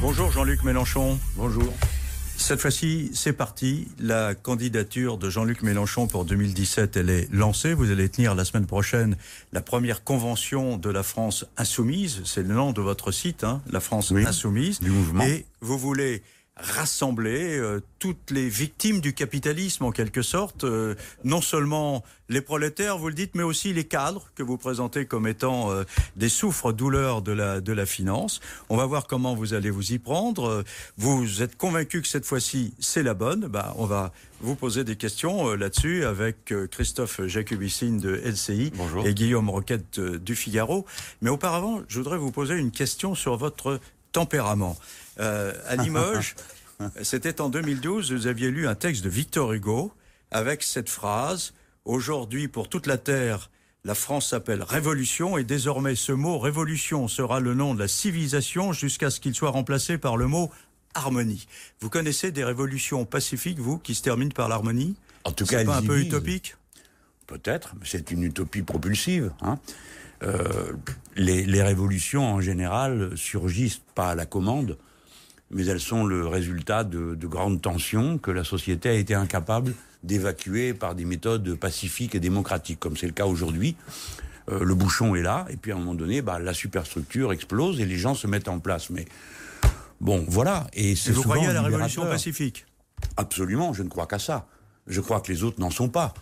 Bonjour Jean-Luc Mélenchon. Bonjour. Cette fois-ci, c'est parti. La candidature de Jean-Luc Mélenchon pour 2017, elle est lancée. Vous allez tenir la semaine prochaine la première convention de la France insoumise. C'est le nom de votre site, hein, la France Oui, insoumise. du mouvement. Et vous voulez rassembler euh, toutes les victimes du capitalisme en quelque sorte, euh, non seulement les prolétaires, vous le dites, mais aussi les cadres que vous présentez comme étant euh, des souffres-douleurs de la, de la finance. On va voir comment vous allez vous y prendre. Euh, Vous êtes convaincu que cette fois-ci c'est la bonne. Bah, on va vous poser des questions euh, là-dessus avec euh, Christophe Jacobissine de LCI Bonjour. et Guillaume Roquette du Figaro. Mais auparavant, je voudrais vous poser une question sur votre tempérament. Euh, à Limoges, c'était en 2012, vous aviez lu un texte de Victor Hugo avec cette phrase Aujourd'hui, pour toute la Terre, la France s'appelle Révolution et désormais ce mot Révolution sera le nom de la civilisation jusqu'à ce qu'il soit remplacé par le mot harmonie. Vous connaissez des révolutions pacifiques, vous, qui se terminent par l'harmonie? En tout cas, pas un peu utopique? Peut-être, mais c'est une utopie propulsive. Hein. Euh, les, les révolutions, en général, surgissent pas à la commande, mais elles sont le résultat de, de grandes tensions que la société a été incapable d'évacuer par des méthodes pacifiques et démocratiques, comme c'est le cas aujourd'hui. Euh, le bouchon est là, et puis à un moment donné, bah, la superstructure explose et les gens se mettent en place. Mais bon, voilà. Et c'est vous croyez à la révolution pacifique? Absolument, je ne crois qu'à ça. Je crois que les autres n'en sont pas.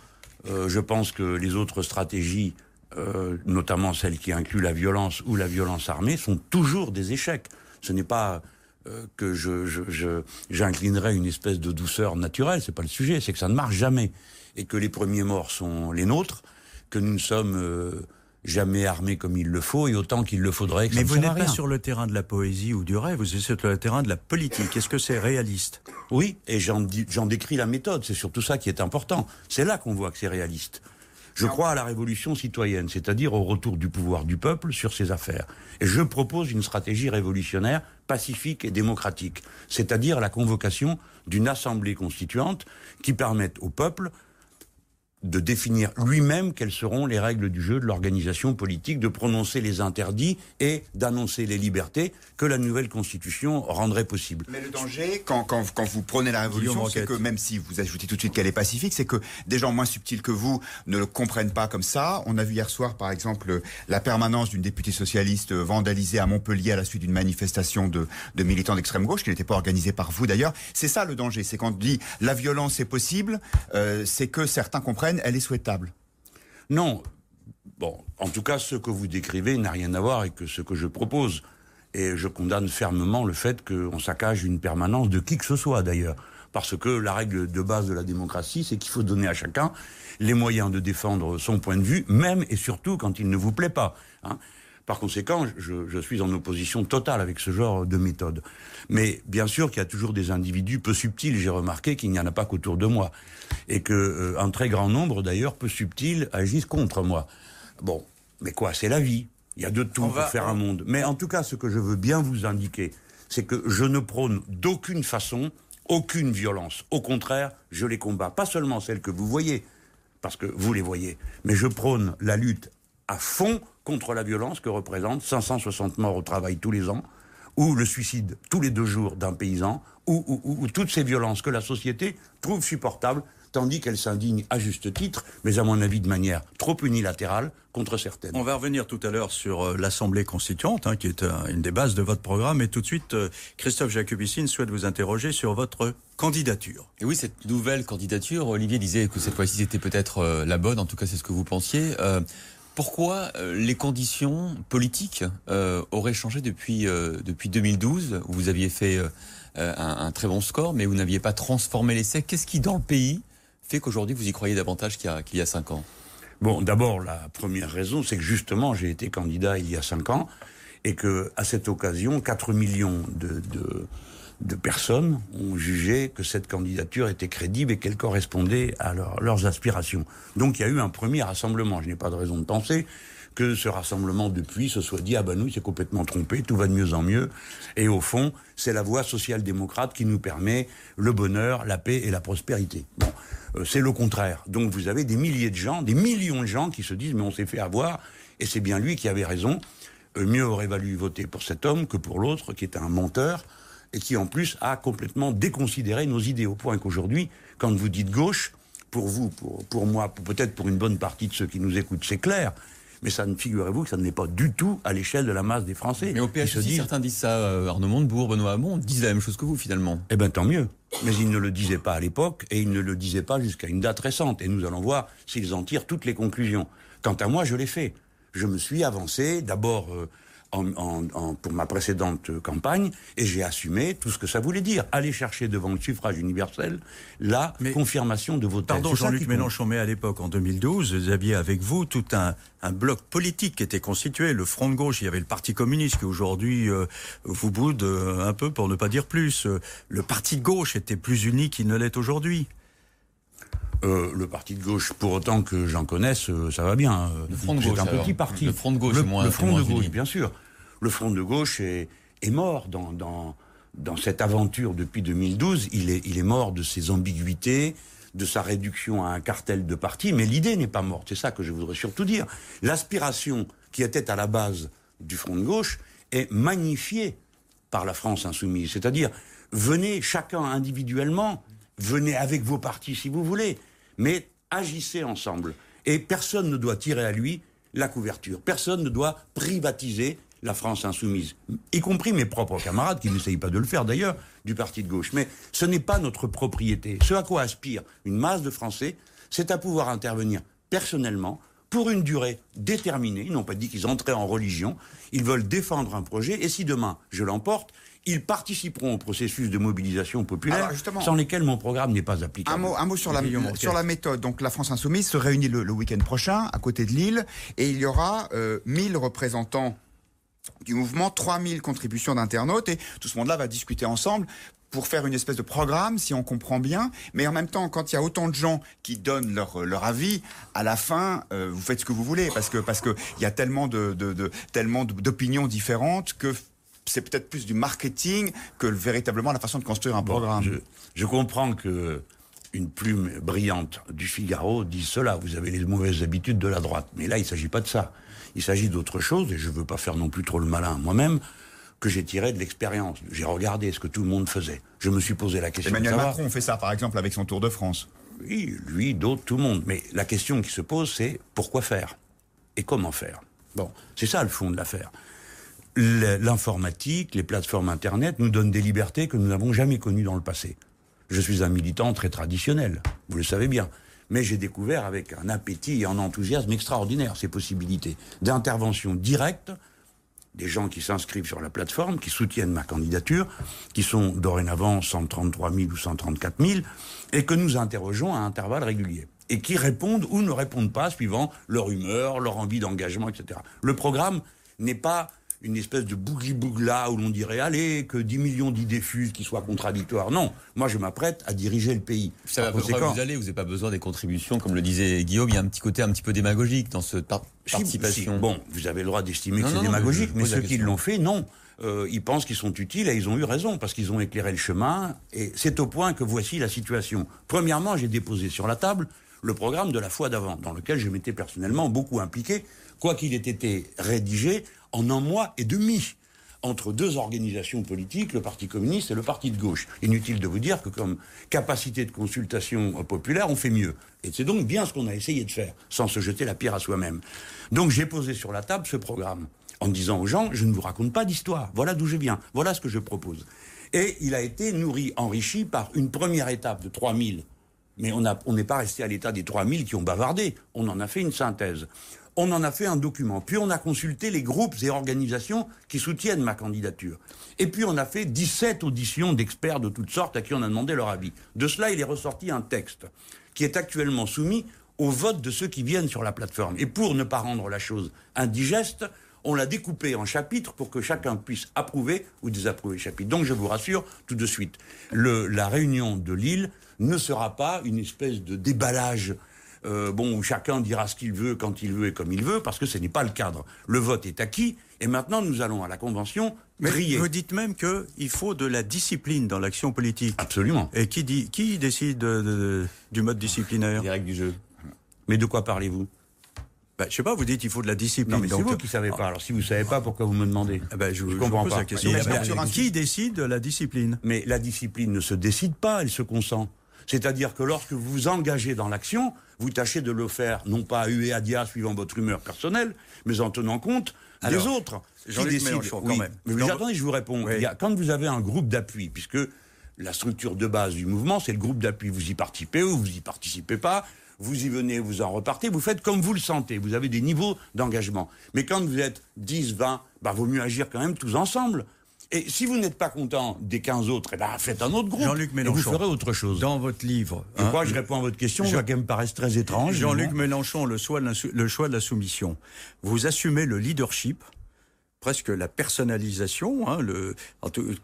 Euh, je pense que les autres stratégies, euh, notamment celles qui incluent la violence ou la violence armée, sont toujours des échecs. Ce n'est pas que je, j'inclinerais une espèce de douceur naturelle, c'est pas le sujet, c'est que ça ne marche jamais. Et que les premiers morts sont les nôtres, que nous ne sommes euh, jamais armés comme il le faut et autant qu'il le faudrait. Que Mais ça vous n'êtes pas sur le terrain de la poésie ou du rêve, vous êtes sur le terrain de la politique. Est-ce que c'est réaliste? Oui, et j'en décris la méthode, c'est surtout ça qui est important. C'est là qu'on voit que c'est réaliste. Je crois à la révolution citoyenne, c'est-à-dire au retour du pouvoir du peuple sur ses affaires. Et je propose une stratégie révolutionnaire pacifique et démocratique, c'est-à-dire la convocation d'une assemblée constituante qui permette au peuple de définir lui-même quelles seront les règles du jeu de l'organisation politique, de prononcer les interdits et d'annoncer les libertés que la nouvelle constitution rendrait possible. Mais le danger, quand, quand, quand vous prenez la révolution, c'est que même si vous ajoutez tout de suite qu'elle est pacifique, c'est que des gens moins subtils que vous ne le comprennent pas comme ça. On a vu hier soir, par exemple, la permanence d'une députée socialiste vandalisée à Montpellier à la suite d'une manifestation de, de militants d'extrême gauche, qui n'était pas organisée par vous d'ailleurs. C'est ça le danger, c'est quand on dit la violence est possible, euh, c'est que certains comprennent, elle est souhaitable. Non. Bon, en tout cas, ce que vous décrivez n'a rien à voir avec ce que je propose. Et je condamne fermement le fait qu'on saccage une permanence de qui que ce soit, d'ailleurs. Parce que la règle de base de la démocratie, c'est qu'il faut donner à chacun les moyens de défendre son point de vue, même et surtout quand il ne vous plaît pas. hein. Par conséquent, je, je suis en opposition totale avec ce genre de méthode. Mais bien sûr qu'il y a toujours des individus peu subtils. J'ai remarqué qu'il n'y en a pas qu'autour de moi. Et que euh, un très grand nombre, d'ailleurs, peu subtils, agissent contre moi. Bon, mais quoi, c'est la vie. Il y a de tout On pour va- faire un monde. Mais en tout cas, ce que je veux bien vous indiquer, c'est que je ne prône d'aucune façon aucune violence. Au contraire, je les combats. Pas seulement celles que vous voyez, parce que vous les voyez, mais je prône la lutte à fond contre la violence que représente 560 morts au travail tous les ans, ou le suicide tous les deux jours d'un paysan, ou, ou- ou- ou toutes ces violences que la société trouve supportables, tandis qu'elle s'indigne à juste titre, mais à mon avis de manière trop unilatérale, contre certaines. On va revenir tout à l'heure sur euh, l'Assemblée constituante, hein, qui est euh, une des bases de votre programme. Et tout de suite, euh, Christophe Jacobissine souhaite vous interroger sur votre candidature. Et oui, cette nouvelle candidature, Olivier disait que cette fois-ci c'était peut-être euh, la bonne, en tout cas c'est ce que vous pensiez. Euh, pourquoi euh, les conditions politiques euh, auraient changé depuis, euh, depuis 2012, où vous aviez fait un, très bon score, mais vous n'aviez pas transformé l'essai? Qu'est-ce qui, dans le pays, fait qu'aujourd'hui vous y croyez davantage qu'il y a, qu'il cinq ans? Bon, d'abord, la première raison, c'est que justement, j'ai été candidat il y a cinq ans, et que à cette occasion, 4 millions de, de personnes ont jugé que cette candidature était crédible et qu'elle correspondait à leur- leurs aspirations. Donc, il y a eu un premier rassemblement. Je n'ai pas de raison de penser que ce rassemblement depuis se soit dit ah ben nous il s'est complètement trompé, tout va de mieux en mieux. Et au fond, c'est la voie social-démocrate qui nous permet le bonheur, la paix et la prospérité. Bon, euh, c'est le contraire. Donc vous avez des milliers de gens, des millions de gens qui se disent mais on s'est fait avoir et c'est bien lui qui avait raison. Euh, mieux aurait valu voter pour cet homme que pour l'autre qui est un menteur et qui en plus a complètement déconsidéré nos idées au point qu'aujourd'hui, quand vous dites gauche, pour vous, pour, pour moi, peut-être pour une bonne partie de ceux qui nous écoutent, c'est clair. Mais ça ne figurez-vous que ça n'est pas du tout à l'échelle de la masse des Français. Mais au PHC, certains disent ça. Euh, Arnaud Montebourg, Benoît Hamon disent la même chose que vous finalement. Eh bien tant mieux. Mais ils ne le disaient pas à l'époque et ils ne le disaient pas jusqu'à une date récente. Et nous allons voir s'ils en tirent toutes les conclusions. Quant à moi, je l'ai fait. Je me suis avancé d'abord euh, en, pour ma précédente campagne et j'ai assumé tout ce que ça voulait dire. Aller chercher devant le suffrage universel la confirmation de vos thèses. Pardon Jean-Luc Mélenchon, mais à l'époque, en 2012, vous aviez avec vous tout un, un, bloc politique qui était constitué. Le Front de gauche, il y avait le Parti communiste qui aujourd'hui euh, vous boude euh, un peu pour ne pas dire plus. Le Parti de gauche était plus uni qu'il ne l'est aujourd'hui. Euh, le parti de gauche, pour autant que j'en connaisse, euh, ça va bien. Le Front de gauche, un petit parti. Le Front de gauche, le, moins, le Front de gauche, bien sûr. Le Front de gauche est, est mort dans, dans, dans cette aventure depuis 2012. Il est, il est mort de ses ambiguïtés, de sa réduction à un cartel de partis, mais l'idée n'est pas morte. C'est ça que je voudrais surtout dire. L'aspiration qui était à la base du Front de gauche est magnifiée par la France insoumise. C'est-à-dire, venez chacun individuellement, venez avec vos partis si vous voulez, mais agissez ensemble. Et personne ne doit tirer à lui la couverture. Personne ne doit privatiser la France insoumise, y compris mes propres camarades qui n'essayent pas de le faire d'ailleurs du parti de gauche. Mais ce n'est pas notre propriété. Ce à quoi aspire une masse de Français, c'est à pouvoir intervenir personnellement pour une durée déterminée. Ils n'ont pas dit qu'ils entraient en religion. Ils veulent défendre un projet. Et si demain je l'emporte, ils participeront au processus de mobilisation populaire, sans lesquels mon programme n'est pas applicable. Un mot, un mot sur, la, sur la méthode. Donc la France Insoumise se réunit le, week-end prochain, à côté de Lille, et il y aura euh, 1000 représentants du mouvement, 3000 contributions d'internautes, et tout ce monde-là va discuter ensemble pour faire une espèce de programme, si on comprend bien. Mais en même temps, quand il y a autant de gens qui donnent leur, leur avis, à la fin, euh, vous faites ce que vous voulez, parce que parce que il y a tellement de, de, de tellement d'opinions différentes que c'est peut-être plus du marketing que véritablement la façon de construire un programme. Je, comprends que une plume brillante du Figaro dise cela. Vous avez les mauvaises habitudes de la droite. Mais là, il ne s'agit pas de ça. Il s'agit d'autre chose, et je ne veux pas faire non plus trop le malin moi-même, que j'ai tiré de l'expérience. J'ai regardé ce que tout le monde faisait. Je me suis posé la question. Emmanuel Macron fait ça, par exemple, avec son Tour de France. Oui, lui, d'autres, tout le monde. Mais la question qui se pose, c'est pourquoi faire? Et comment faire? Bon, c'est ça le fond de l'affaire l'informatique, les plateformes Internet nous donnent des libertés que nous n'avons jamais connues dans le passé. Je suis un militant très traditionnel, vous le savez bien. Mais j'ai découvert avec un appétit et un enthousiasme extraordinaire ces possibilités d'intervention directe des gens qui s'inscrivent sur la plateforme, qui soutiennent ma candidature, qui sont dorénavant 133 000 ou 134 000, et que nous interrogeons à intervalles réguliers. Et qui répondent ou ne répondent pas suivant leur humeur, leur envie d'engagement, etc. Le programme n'est pas une espèce de bougli-bougla où l'on dirait allez que 10 millions d'idées fusent qui soient contradictoires. Non, moi je m'apprête à diriger le pays. Ça va vous allez, vous n'avez pas besoin des contributions, comme le disait Guillaume. Il y a un petit côté un petit peu démagogique dans cette participation. bon, vous avez le droit d'estimer que c'est démagogique, mais, ceux qui l'ont fait, non. Euh, ils pensent qu'ils sont utiles et ils ont eu raison parce qu'ils ont éclairé le chemin. Et c'est au point que voici la situation. Premièrement, j'ai déposé sur la table le programme de la fois d'avant, dans lequel je m'étais personnellement beaucoup impliqué, quoi qu'il ait été rédigé en un mois et demi entre deux organisations politiques, le Parti communiste et le Parti de gauche. Inutile de vous dire que comme capacité de consultation populaire, on fait mieux. Et c'est donc bien ce qu'on a essayé de faire, sans se jeter la pierre à soi-même. Donc j'ai posé sur la table ce programme, en disant aux gens, je ne vous raconte pas d'histoire, voilà d'où je viens, voilà ce que je propose. Et il a été nourri, enrichi par une première étape de 3000. Mais on n'est pas resté à l'état des 3000 qui ont bavardé, on en a fait une synthèse on en a fait un document. Puis on a consulté les groupes et organisations qui soutiennent ma candidature. Et puis on a fait 17 auditions d'experts de toutes sortes à qui on a demandé leur avis. De cela, il est ressorti un texte qui est actuellement soumis au vote de ceux qui viennent sur la plateforme. Et pour ne pas rendre la chose indigeste, on l'a découpé en chapitres pour que chacun puisse approuver ou désapprouver chapitre. Donc je vous rassure tout de suite, la réunion de Lille ne sera pas une espèce de déballage euh, bon, chacun dira ce qu'il veut, quand il veut et comme il veut, parce que ce n'est pas le cadre. Le vote est acquis, et maintenant nous allons à la Convention Mais Vous dites même qu'il faut de la discipline dans l'action politique. Absolument. Et qui, dit, qui décide du mode disciplinaire? Des règles du jeu. Mais de quoi parlez-vous? Bah, Je sais pas, vous dites qu'il faut de la discipline. Non, mais c'est vous qui savez pas. Alors si vous savez pas, pourquoi vous me demandez? Ah bah, je, Je je comprends pas. la question. Mais sur un- qui décide de la discipline? Mais la discipline ne se décide pas, elle se consent. C'est-à-dire que lorsque vous vous engagez dans l'action, vous tâchez de le faire, non pas à ue et à dia suivant votre humeur personnelle, mais en tenant compte Alors, des autres. décident. Mélenchon, quand même. Mais attendez, je vous réponds. Oui. Il y a- quand vous avez un groupe d'appui, puisque la structure de base du mouvement, c'est le groupe d'appui, vous y participez ou vous y participez pas, vous y venez, vous en repartez, vous faites comme vous le sentez, vous avez des niveaux d'engagement. Mais quand vous êtes 10, 20, bah, vaut mieux agir quand même tous ensemble. Et si vous n'êtes pas content des 15 autres, eh ben, faites un autre groupe. Jean-Luc et Mélenchon. vous ferez autre chose. Dans votre livre. Je hein, crois que je réponds à votre question, Jean- qui me paraisse très étrange. Jean-Luc. Mélenchon, le choix, de la, sou- le choix de la soumission. Vous assumez le leadership, presque la personnalisation hein, le,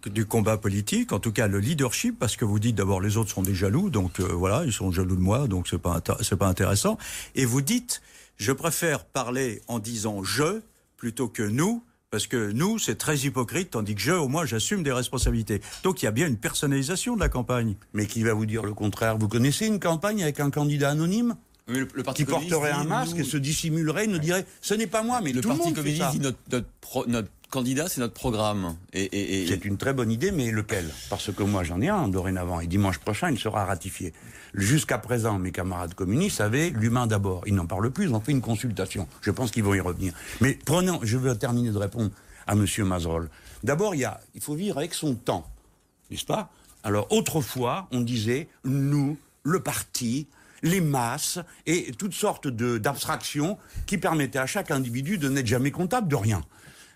du combat politique, en tout cas le leadership, parce que vous dites d'abord les autres sont des jaloux, donc euh, voilà, ils sont jaloux de moi, donc c'est pas c'est pas intéressant. Et vous dites, je préfère parler en disant je plutôt que nous. Parce que nous, c'est très hypocrite, tandis que je, au moins, j'assume des responsabilités. Donc il y a bien une personnalisation de la campagne. Mais qui va vous dire le contraire? Vous connaissez une campagne avec un candidat anonyme? Mais le, le Parti qui porterait un masque nous- et se dissimulerait, nous dirait ce n'est pas moi, mais Le tout le Parti monde fait communiste ça. dit notre, notre, pro- notre candidat, c'est notre programme. C'est une très bonne idée, mais lequel? Parce que moi j'en ai un dorénavant, et dimanche prochain il sera ratifié. Jusqu'à présent, mes camarades communistes avaient l'humain d'abord. Ils n'en parlent plus, ils ont fait une consultation. Je pense qu'ils vont y revenir. Mais prenons, je veux terminer de répondre à Monsieur Mazerol. D'abord, il, il faut vivre avec son temps, n'est-ce pas? Alors autrefois, on disait nous, le parti, les masses et toutes sortes d'abstractions qui permettaient à chaque individu de n'être jamais comptable de rien.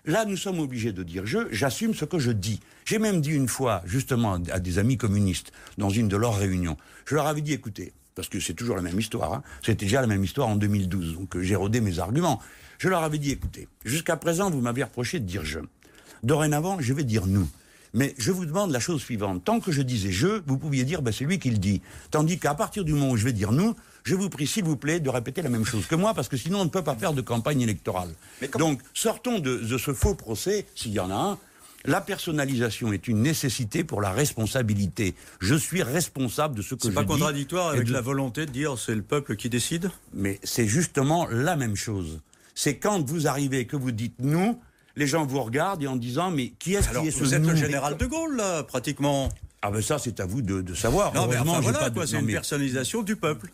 Là, nous sommes obligés de dire je, j'assume ce que je dis. J'ai même dit une fois, justement, à des amis communistes, dans une de leurs réunions, je leur avais dit, écoutez, parce que c'est toujours la même histoire, hein, c'était déjà la même histoire en 2012, donc euh, j'ai rodé mes arguments. Je leur avais dit, écoutez, jusqu'à présent, vous m'avez reproché de dire je. Dorénavant, je vais dire nous. Mais je vous demande la chose suivante. Tant que je disais je, vous pouviez dire ben, c'est lui qui le dit. Tandis qu'à partir du moment où je vais dire nous, je vous prie, s'il vous plaît, de répéter la même chose que moi, parce que sinon on ne peut pas faire de campagne électorale. Mais Donc, sortons de, de ce faux procès, s'il y en a un. La personnalisation est une nécessité pour la responsabilité. Je suis responsable de ce que je C'est pas dis contradictoire avec de- la volonté de dire c'est le peuple qui décide? Mais c'est justement la même chose. C'est quand vous arrivez que vous dites nous, les gens vous regardent et en disant mais qui est-ce qui est ce vous êtes nous le général de Gaulle, là, pratiquement. Ah ben ça c'est à vous de, de savoir. Non, mais enfin, voilà, pas de- quoi, c'est non, une mais- personnalisation du peuple.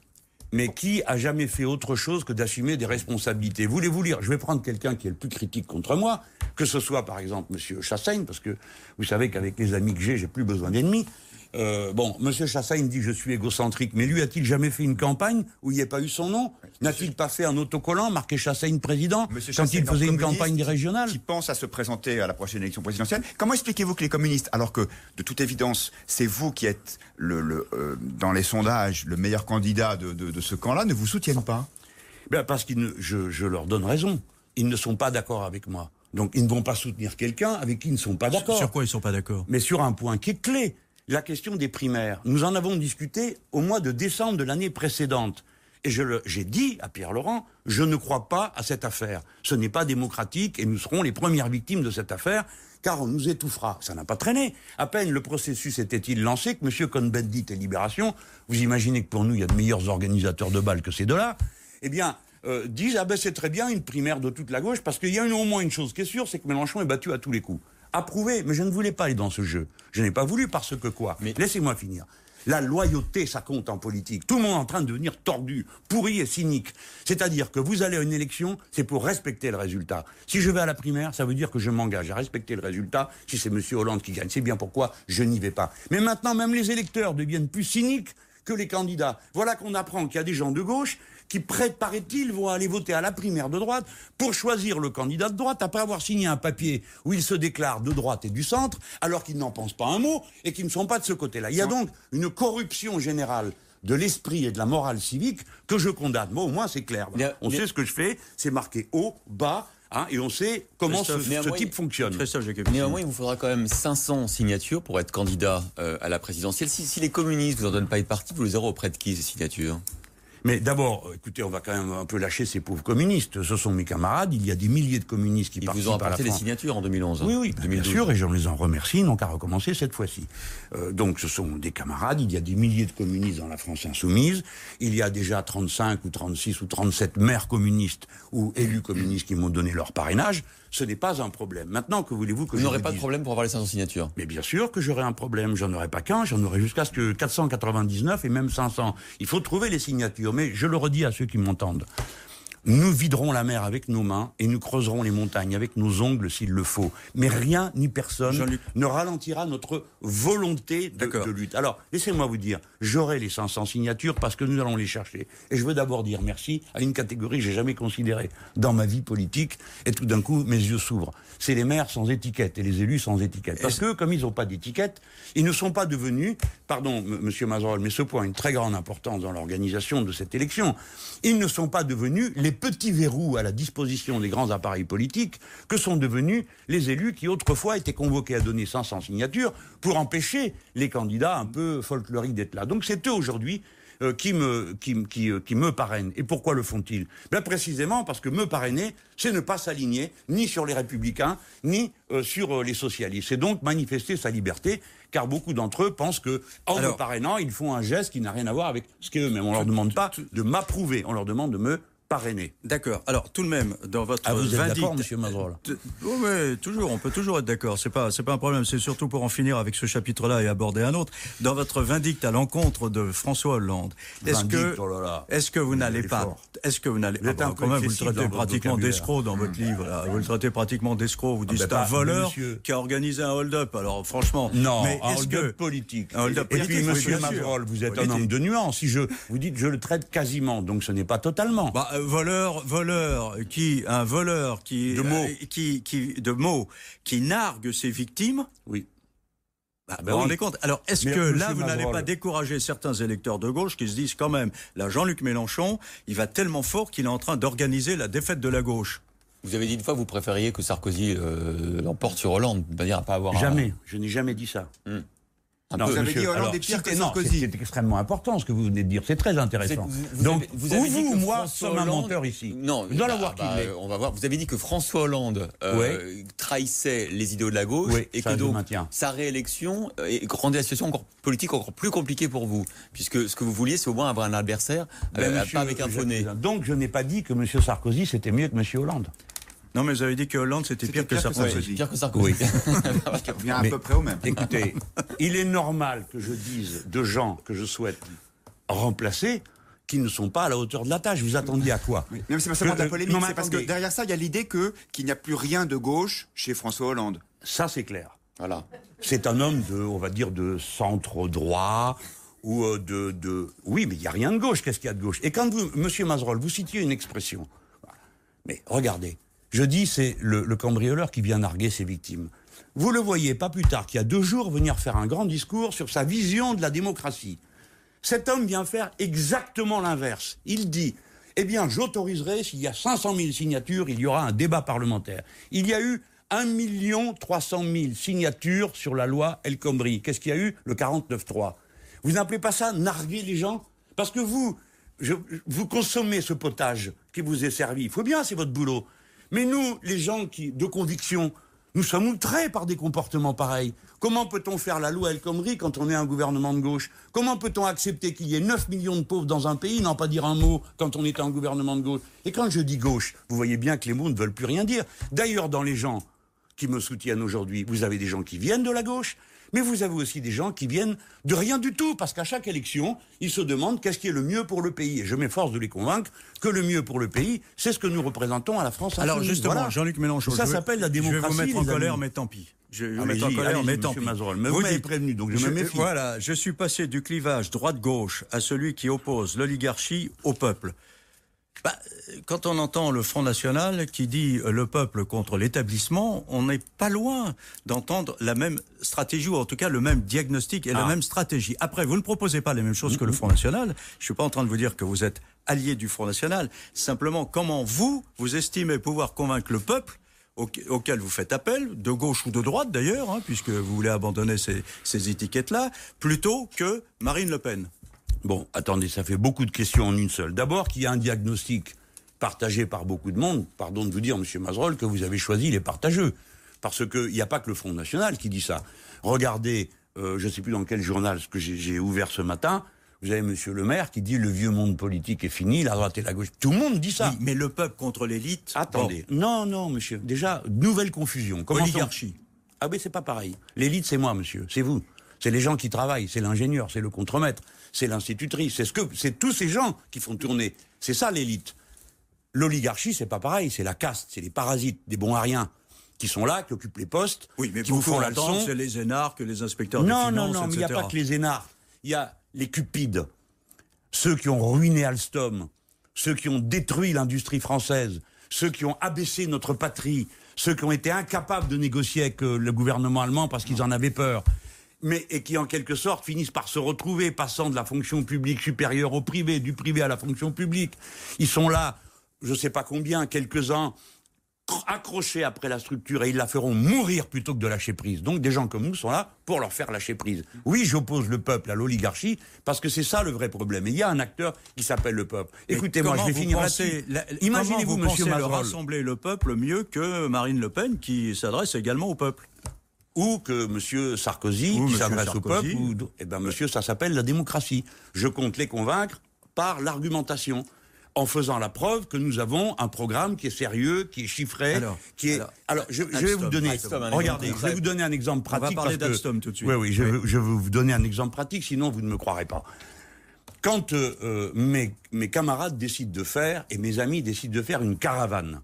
Mais qui a jamais fait autre chose que d'assumer des responsabilités? Voulez-vous lire? Je vais prendre quelqu'un qui est le plus critique contre moi, que ce soit par exemple Monsieur Chassaigne, parce que vous savez qu'avec les amis que j'ai, j'ai plus besoin d'ennemis. Euh, bon, Monsieur Chassaigne dit que je suis égocentrique, mais lui a-t-il jamais fait une campagne où il n'y ait pas eu son nom? N'a-t-il pas fait un autocollant marqué Chassaigne président Monsieur quand Chassaigne, il faisait un une campagne régionale? Qui pense à se présenter à la prochaine élection présidentielle. Comment expliquez-vous que les communistes, alors que de toute évidence, c'est vous qui êtes le, le, euh, dans les sondages le meilleur candidat de, de- de ce camp-là, ne vous soutiennent pas? Ben parce que je, je leur donne raison. Ils ne sont pas d'accord avec moi. Donc ils ne vont pas soutenir quelqu'un avec qui ils ne sont pas d'accord. Sur quoi ils sont pas d'accord? Mais sur un point qui est clé, la question des primaires. Nous en avons discuté au mois de décembre de l'année précédente. Et j'ai dit à Pierre Laurent, je ne crois pas à cette affaire. Ce n'est pas démocratique et nous serons les premières victimes de cette affaire, car on nous étouffera. Ça n'a pas traîné. À peine le processus était-il lancé que M. Cohn-Bendit et Libération, vous imaginez que pour nous, il y a de meilleurs organisateurs de balles que ces deux-là, eh bien, euh, disent, ah ben c'est très bien une primaire de toute la gauche, parce qu'il y a au moins une chose qui est sûre, c'est que Mélenchon est battu à tous les coups. Approuvé, mais je ne voulais pas aller dans ce jeu. Je n'ai pas voulu parce que quoi? Mais- Laissez-moi finir. La loyauté, ça compte en politique. Tout le monde est en train de devenir tordu, pourri et cynique. C'est-à-dire que vous allez à une élection, c'est pour respecter le résultat. Si je vais à la primaire, ça veut dire que je m'engage à respecter le résultat. Si c'est M. Hollande qui gagne, c'est bien pourquoi? Je n'y vais pas. Mais maintenant, même les électeurs deviennent plus cyniques que les candidats. Voilà qu'on apprend qu'il y a des gens de gauche qui, paraît-il, vont aller voter à la primaire de droite pour choisir le candidat de droite après avoir signé un papier où ils se déclarent de droite et du centre, alors qu'ils n'en pensent pas un mot et qu'ils ne sont pas de ce côté-là. Il y a donc une corruption générale de l'esprit et de la morale civique que je condamne. Moi, au moins, c'est clair. On sait ce que je fais, c'est marqué haut, bas, hein, et on sait comment ce, Christophe, ce néanmoins, type fonctionne. Néanmoins, il vous faudra quand même 500 signatures pour être candidat euh, à la présidentielle. Si, si les communistes vous en donnent pas une partie, vous les aurez auprès de qui ces signatures? Mais d'abord, écoutez, on va quand même un peu lâcher ces pauvres communistes. Ce sont mes camarades. Il y a des milliers de communistes qui Ils participent vous ont apporté des signatures en 2011. Oui, oui, bien 2012. sûr, et je les en remercie, ils n'ont qu'à recommencer cette fois-ci. Euh, donc ce sont des camarades, il y a des milliers de communistes dans la France insoumise, il y a déjà 35 ou 36 ou 37 maires communistes ou élus communistes qui m'ont donné leur parrainage, ce n'est pas un problème. Maintenant, que voulez-vous que Vous je n'aurez pas de problème pour avoir les 500 signatures. mais bien sûr que j'aurai un problème, j'en aurai pas qu'un, j'en aurai jusqu'à ce que 499 et même 500. Il faut trouver les signatures, mais je le redis à ceux qui m'entendent. Nous viderons la mer avec nos mains et nous creuserons les montagnes avec nos ongles s'il le faut. Mais rien ni personne ne ralentira notre volonté de, lutte. Alors, laissez-moi vous dire, j'aurai les 500 signatures parce que nous allons les chercher. Et je veux d'abord dire merci à une catégorie que j'ai jamais considérée dans ma vie politique. Et tout d'un coup, mes yeux s'ouvrent. C'est les maires sans étiquette et les élus sans étiquette. Parce que, comme ils n'ont pas d'étiquette, ils ne sont pas devenus, pardon, m- monsieur Mazerol, mais ce point a une très grande importance dans l'organisation de cette élection, ils ne sont pas devenus les petits verrous à la disposition des grands appareils politiques que sont devenus les élus qui autrefois étaient convoqués à donner 500 signatures pour empêcher les candidats un peu folkloriques d'être là. Donc c'est eux aujourd'hui euh, qui me qui, euh, qui me parrainent. Et pourquoi le font-ils? Bien précisément parce que me parrainer, c'est ne pas s'aligner ni sur les républicains ni euh, sur les socialistes. C'est donc manifester sa liberté, car beaucoup d'entre eux pensent que en Alors- me parrainant, ils font un geste qui n'a rien à voir avec ce qu'eux-mêmes. On leur demande pas de m'approuver, on leur demande de me parrainer. D'accord. Alors, tout de même, dans votre Ah, vous êtes vindicte- d'accord, monsieur Mazerol T- Oui, mais toujours, on peut toujours être d'accord. C'est pas, c'est pas un problème. C'est surtout pour en finir avec ce chapitre-là et aborder un autre. Dans votre vindicte à l'encontre de François Hollande, est-ce que, oh là là. est-ce que vous n'allez allez pas, fort. est-ce que vous n'allez, ah peu quand même, vous le traitez pratiquement d'escroc dans votre livre, là. Vous le traitez pratiquement d'escroc. Vous dites ben c'est un voleur monsieur. qui a organisé un hold-up. Alors, franchement. Non, mais un est-ce hold-up que, politique. Un hold-up Et politique, puis, oui, monsieur. Mazerol, vous êtes un homme de nuance. Si je vous dites, je le traite quasiment, donc ce n'est pas totalement. Bah, voleur, voleur, qui, un voleur qui, De mots. euh, qui, qui, de mots, qui nargue ses victimes. oui. Bah, Ah vous bah vous oui. rendez compte Alors, est-ce que là, vous n'allez pas décourager certains électeurs de gauche qui se disent quand même, là, Jean-Luc Mélenchon, il va tellement fort qu'il est en train d'organiser la défaite de la gauche Vous avez dit une fois que vous préfériez que Sarkozy euh, l'emporte sur Hollande, de manière à pas avoir. un- Jamais. Je n'ai jamais dit ça. Un Non, peu- Vous avez monsieur, dit Hollande alors, est pire que non, Sarkozy. C'est extrêmement important ce que vous venez de dire. C'est très intéressant. Vous- vous Donc, avez- vous avez ou dit vous que ou moi François sommes un Hollande- menteur ici. Non, Je dois bah, l'avoir qui bah. On va voir. Vous avez dit que François Hollande euh, trahissait les idéaux de la gauche Oui, et que donc sa réélection euh, et rendait la situation encore politique encore plus compliquée pour vous, puisque ce que vous vouliez, c'est au moins avoir un adversaire, Ben, euh, monsieur, pas avec un nez. Donc, je n'ai pas dit que M. Sarkozy c'était mieux que M. Hollande. Non, mais vous avez dit que Hollande, c'était pire, que pire que Sarkozy. Sarkozy. Pire que Sarkozy. Oui. Qui revient à Mais- peu près au même. Écoutez, il est normal que je dise de gens que je souhaite remplacer qui ne sont pas à la hauteur de la tâche. Vous attendiez à quoi Oui. Non, mais c'est pas seulement de la polémique, c'est parce que derrière ça, il y a l'idée que qu'il n'y a plus rien de gauche chez François Hollande. Ça, c'est clair. voilà. C'est un homme de, on va dire, de centre droit ou euh, de, de... Oui, mais il n'y a rien de gauche. Qu'est-ce qu'il y a de gauche? Et quand vous, Monsieur Mazerol, vous citiez une expression. Mais regardez, je dis, c'est le, le cambrioleur qui vient narguer ses victimes. Vous le voyez pas plus tard qu'il y a deux jours venir faire un grand discours sur sa vision de la démocratie. Cet homme vient faire exactement l'inverse. Il dit, eh bien, j'autoriserai, s'il y a 500 000 signatures, il y aura un débat parlementaire. Il y a eu 1 300 000 signatures sur la loi El Khomri. Qu'est-ce qu'il y a eu? Le 49-3. Vous n'appelez pas ça narguer les gens? Parce que vous, vous consommez ce potage qui vous est servi. Il faut bien, c'est votre boulot. Mais nous, les gens qui, de conviction, nous sommes outrés par des comportements pareils. Comment peut-on faire la loi El Khomri quand on est un gouvernement de gauche? Comment peut-on accepter qu'il y ait 9 millions de pauvres dans un pays, n'en pas dire un mot quand on est un gouvernement de gauche? Et quand je dis gauche, vous voyez bien que les mots ne veulent plus rien dire. D'ailleurs, dans les gens qui me soutiennent aujourd'hui, vous avez des gens qui viennent de la gauche, mais vous avez aussi des gens qui viennent de rien du tout, parce qu'à chaque élection, ils se demandent qu'est-ce qui est le mieux pour le pays. Et je m'efforce de les convaincre que le mieux pour le pays, c'est ce que nous représentons à la France. Alors insoumise. justement, Voilà. Jean-Luc Mélenchon, Ça s'appelle la Je vais démocratie. vous mettre en colère, amis. mais tant pis. Je vais vous Allez-y, mettre en colère, mais tant pis. Mais vous m'avez prévenu, donc je me méfie. Voilà, je suis passé du clivage droite-gauche à celui qui oppose l'oligarchie au peuple. Bah, quand on entend le Front National qui dit euh, le peuple contre l'établissement, on n'est pas loin d'entendre la même stratégie, ou en tout cas le même diagnostic et la Ah. même stratégie. Après, vous ne proposez pas les mêmes choses que le Front National. Je suis pas en train de vous dire que vous êtes allié du Front National. Simplement, comment vous, vous estimez pouvoir convaincre le peuple au- auquel vous faites appel, de gauche ou de droite d'ailleurs, hein, puisque vous voulez abandonner ces, ces étiquettes-là, plutôt que Marine Le Pen? Bon, attendez, ça fait beaucoup de questions en une seule. D'abord, qu'il y a un diagnostic partagé par beaucoup de monde. Pardon de vous dire, Monsieur Mazerolle, que vous avez choisi les partageux. Parce qu'il n'y a pas que le Front National qui dit ça. Regardez, euh, je ne sais plus dans quel journal ce que j'ai ouvert ce matin, vous avez Monsieur le maire qui dit le vieux monde politique est fini, la droite et la gauche. Tout le monde dit ça. Oui, mais le peuple contre l'élite. Attendez. Non, non, monsieur. Déjà, nouvelle confusion. Oligarchie. Ah mais c'est pas pareil. L'élite, c'est moi, monsieur. C'est vous. C'est les gens qui travaillent. C'est l'ingénieur. C'est le contremaître. C'est l'institutrice. C'est ce que, c'est tous ces gens qui font tourner. C'est ça l'élite. L'oligarchie, c'est pas pareil. C'est la caste. C'est les parasites, des bons à rien qui sont là, qui occupent les postes, oui, mais qui vous font la leçon. C'est les énarques, les inspecteurs de non, finances, Non, non, non, mais il n'y a pas que les énarques. Il y a les cupides, ceux qui ont ruiné Alstom, ceux qui ont détruit l'industrie française, ceux qui ont abaissé notre patrie, ceux qui ont été incapables de négocier avec euh, le gouvernement allemand parce qu'ils en avaient peur, mais et qui en quelque sorte finissent par se retrouver passant de la fonction publique supérieure au privé, du privé à la fonction publique. Ils sont là, je ne sais pas combien, quelques-uns accrochés après la structure et ils la feront mourir plutôt que de lâcher prise. Donc des gens comme nous sont là pour leur faire lâcher prise. Oui, j'oppose le peuple à l'oligarchie parce que c'est ça le vrai problème. Et il y a un acteur qui s'appelle le peuple. Écoutez-moi, je vais finir là-dessus. Imaginez-vous, Monsieur Mazerolle, rassembler le peuple mieux que Marine Le Pen qui s'adresse également au peuple? Ou que M. Sarkozy, qui s'adresse au peuple, ou, eh ben, monsieur, ça s'appelle la démocratie. Je compte les convaincre par l'argumentation en faisant la preuve que nous avons un programme qui est sérieux, qui est chiffré, qui est. Alors, je, vais vous donner. regardez, je vais vous donner un exemple pratique. On va parler d'Alstom tout de suite. Oui, oui, je, veux vous donner un exemple pratique, sinon vous ne me croirez pas. Quand euh, euh, mes, mes camarades décident de faire et mes amis décident de faire une caravane,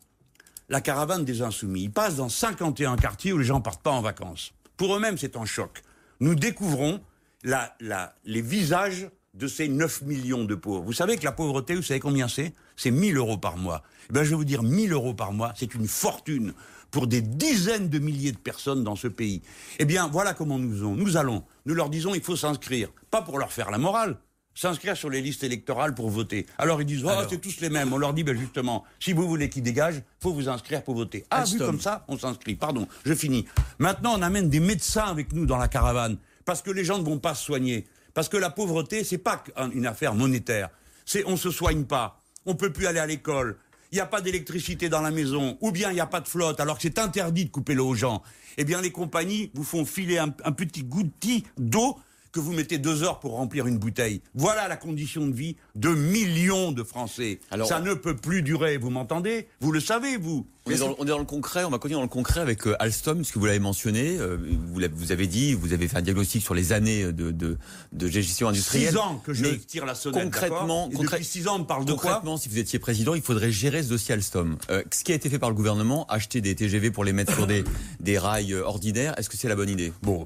la caravane des insoumis, ils passent dans 51 quartiers où les gens partent pas en vacances. Pour eux-mêmes, c'est un choc. Nous découvrons les visages de ces 9 millions de pauvres. Vous savez que la pauvreté, vous savez combien c'est? C'est 1000 euros par mois. Eh je vais vous dire, 1000 euros par mois, c'est une fortune pour des dizaines de milliers de personnes dans ce pays. Eh bien, voilà comment nous faisons. Nous allons, nous leur disons, il faut s'inscrire. Pas pour leur faire la morale, s'inscrire sur les listes électorales pour voter. Alors ils disent, oh, c'est tous les mêmes. On leur dit, ben justement, si vous voulez qu'ils dégagent, faut vous inscrire pour voter. Ah, vu comme ça, on s'inscrit. Pardon, je finis. Maintenant, on amène des médecins avec nous dans la caravane, parce que les gens ne vont pas se soigner. Parce que la pauvreté, c'est pas une affaire monétaire. C'est on se soigne pas, on peut plus aller à l'école, il n'y a pas d'électricité dans la maison, ou bien il n'y a pas de flotte, alors que c'est interdit de couper l'eau aux gens. Eh bien, les compagnies vous font filer un, un petit goutti d'eau que vous mettez deux heures pour remplir une bouteille. Voilà la condition de vie de millions de Français. Alors, ça ne peut plus durer, vous m'entendez? Vous le savez, vous on est, dans, le concret, on va continuer dans le concret avec euh, Alstom, ce que vous l'avez mentionné, euh, vous, vous, avez dit, vous avez fait un diagnostic sur les années de, de, de gestion industrielle. Six ans que je tire la sonnette, concrètement, depuis six ans, on parle de quoi? Concrètement, si vous étiez président, il faudrait gérer ce dossier Alstom. Euh, ce qui a été fait par le gouvernement, acheter des TGV pour les mettre sur des, des rails ordinaires, est-ce que c'est la bonne idée? Bon,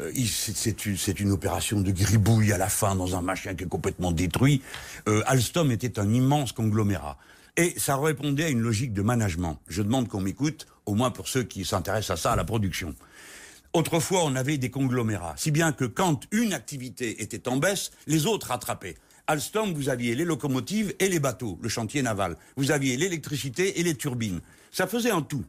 euh, c'est une, opération de gribouille à la fin dans un machin qui est complètement détruit. Euh, Alstom était un immense conglomérat. Et ça répondait à une logique de management. Je demande qu'on m'écoute, au moins pour ceux qui s'intéressent à ça, à la production. Autrefois, on avait des conglomérats, si bien que quand une activité était en baisse, les autres rattrapaient. Alstom, vous aviez les locomotives et les bateaux, le chantier naval. Vous aviez l'électricité et les turbines. Ça faisait un tout.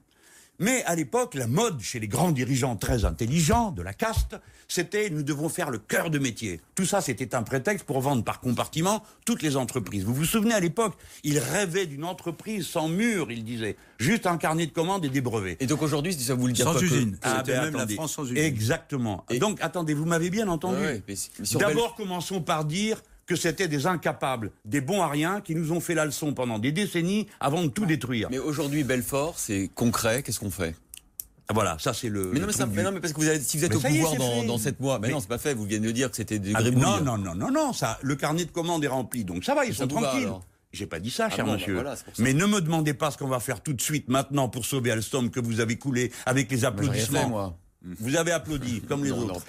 Mais à l'époque, la mode chez les grands dirigeants très intelligents de la caste, c'était nous devons faire le cœur de métier. Tout ça, c'était un prétexte pour vendre par compartiment toutes les entreprises. Vous vous souvenez à l'époque, ils rêvaient d'une entreprise sans mur, ils disaient, juste un carnet de commandes et des brevets. Et donc aujourd'hui, ça vous le dire sans usine. Ah, ben, même la France sans usine. Exactement. Donc attendez, vous m'avez bien entendu. D'abord, commençons par dire que c'était des incapables, des bons à rien, qui nous ont fait la leçon pendant des décennies avant de tout détruire. Mais aujourd'hui, Belfort, c'est concret, qu'est-ce qu'on fait? Voilà, ça c'est le. Mais non, mais, non, mais parce que vous avez, si vous êtes au pouvoir dans, dans, sept mois, mais, non, c'est pas fait. Vous venez de dire que c'était des ah, Non, non, non, non, non, ça, le carnet de commandes est rempli, donc ça va, ils sont tranquilles. J'ai pas dit ça, ah cher bah monsieur. mais ne me demandez pas ce qu'on va faire tout de suite maintenant pour sauver Alstom que vous avez coulé avec les applaudissements. moi. Vous avez applaudi, comme les autres.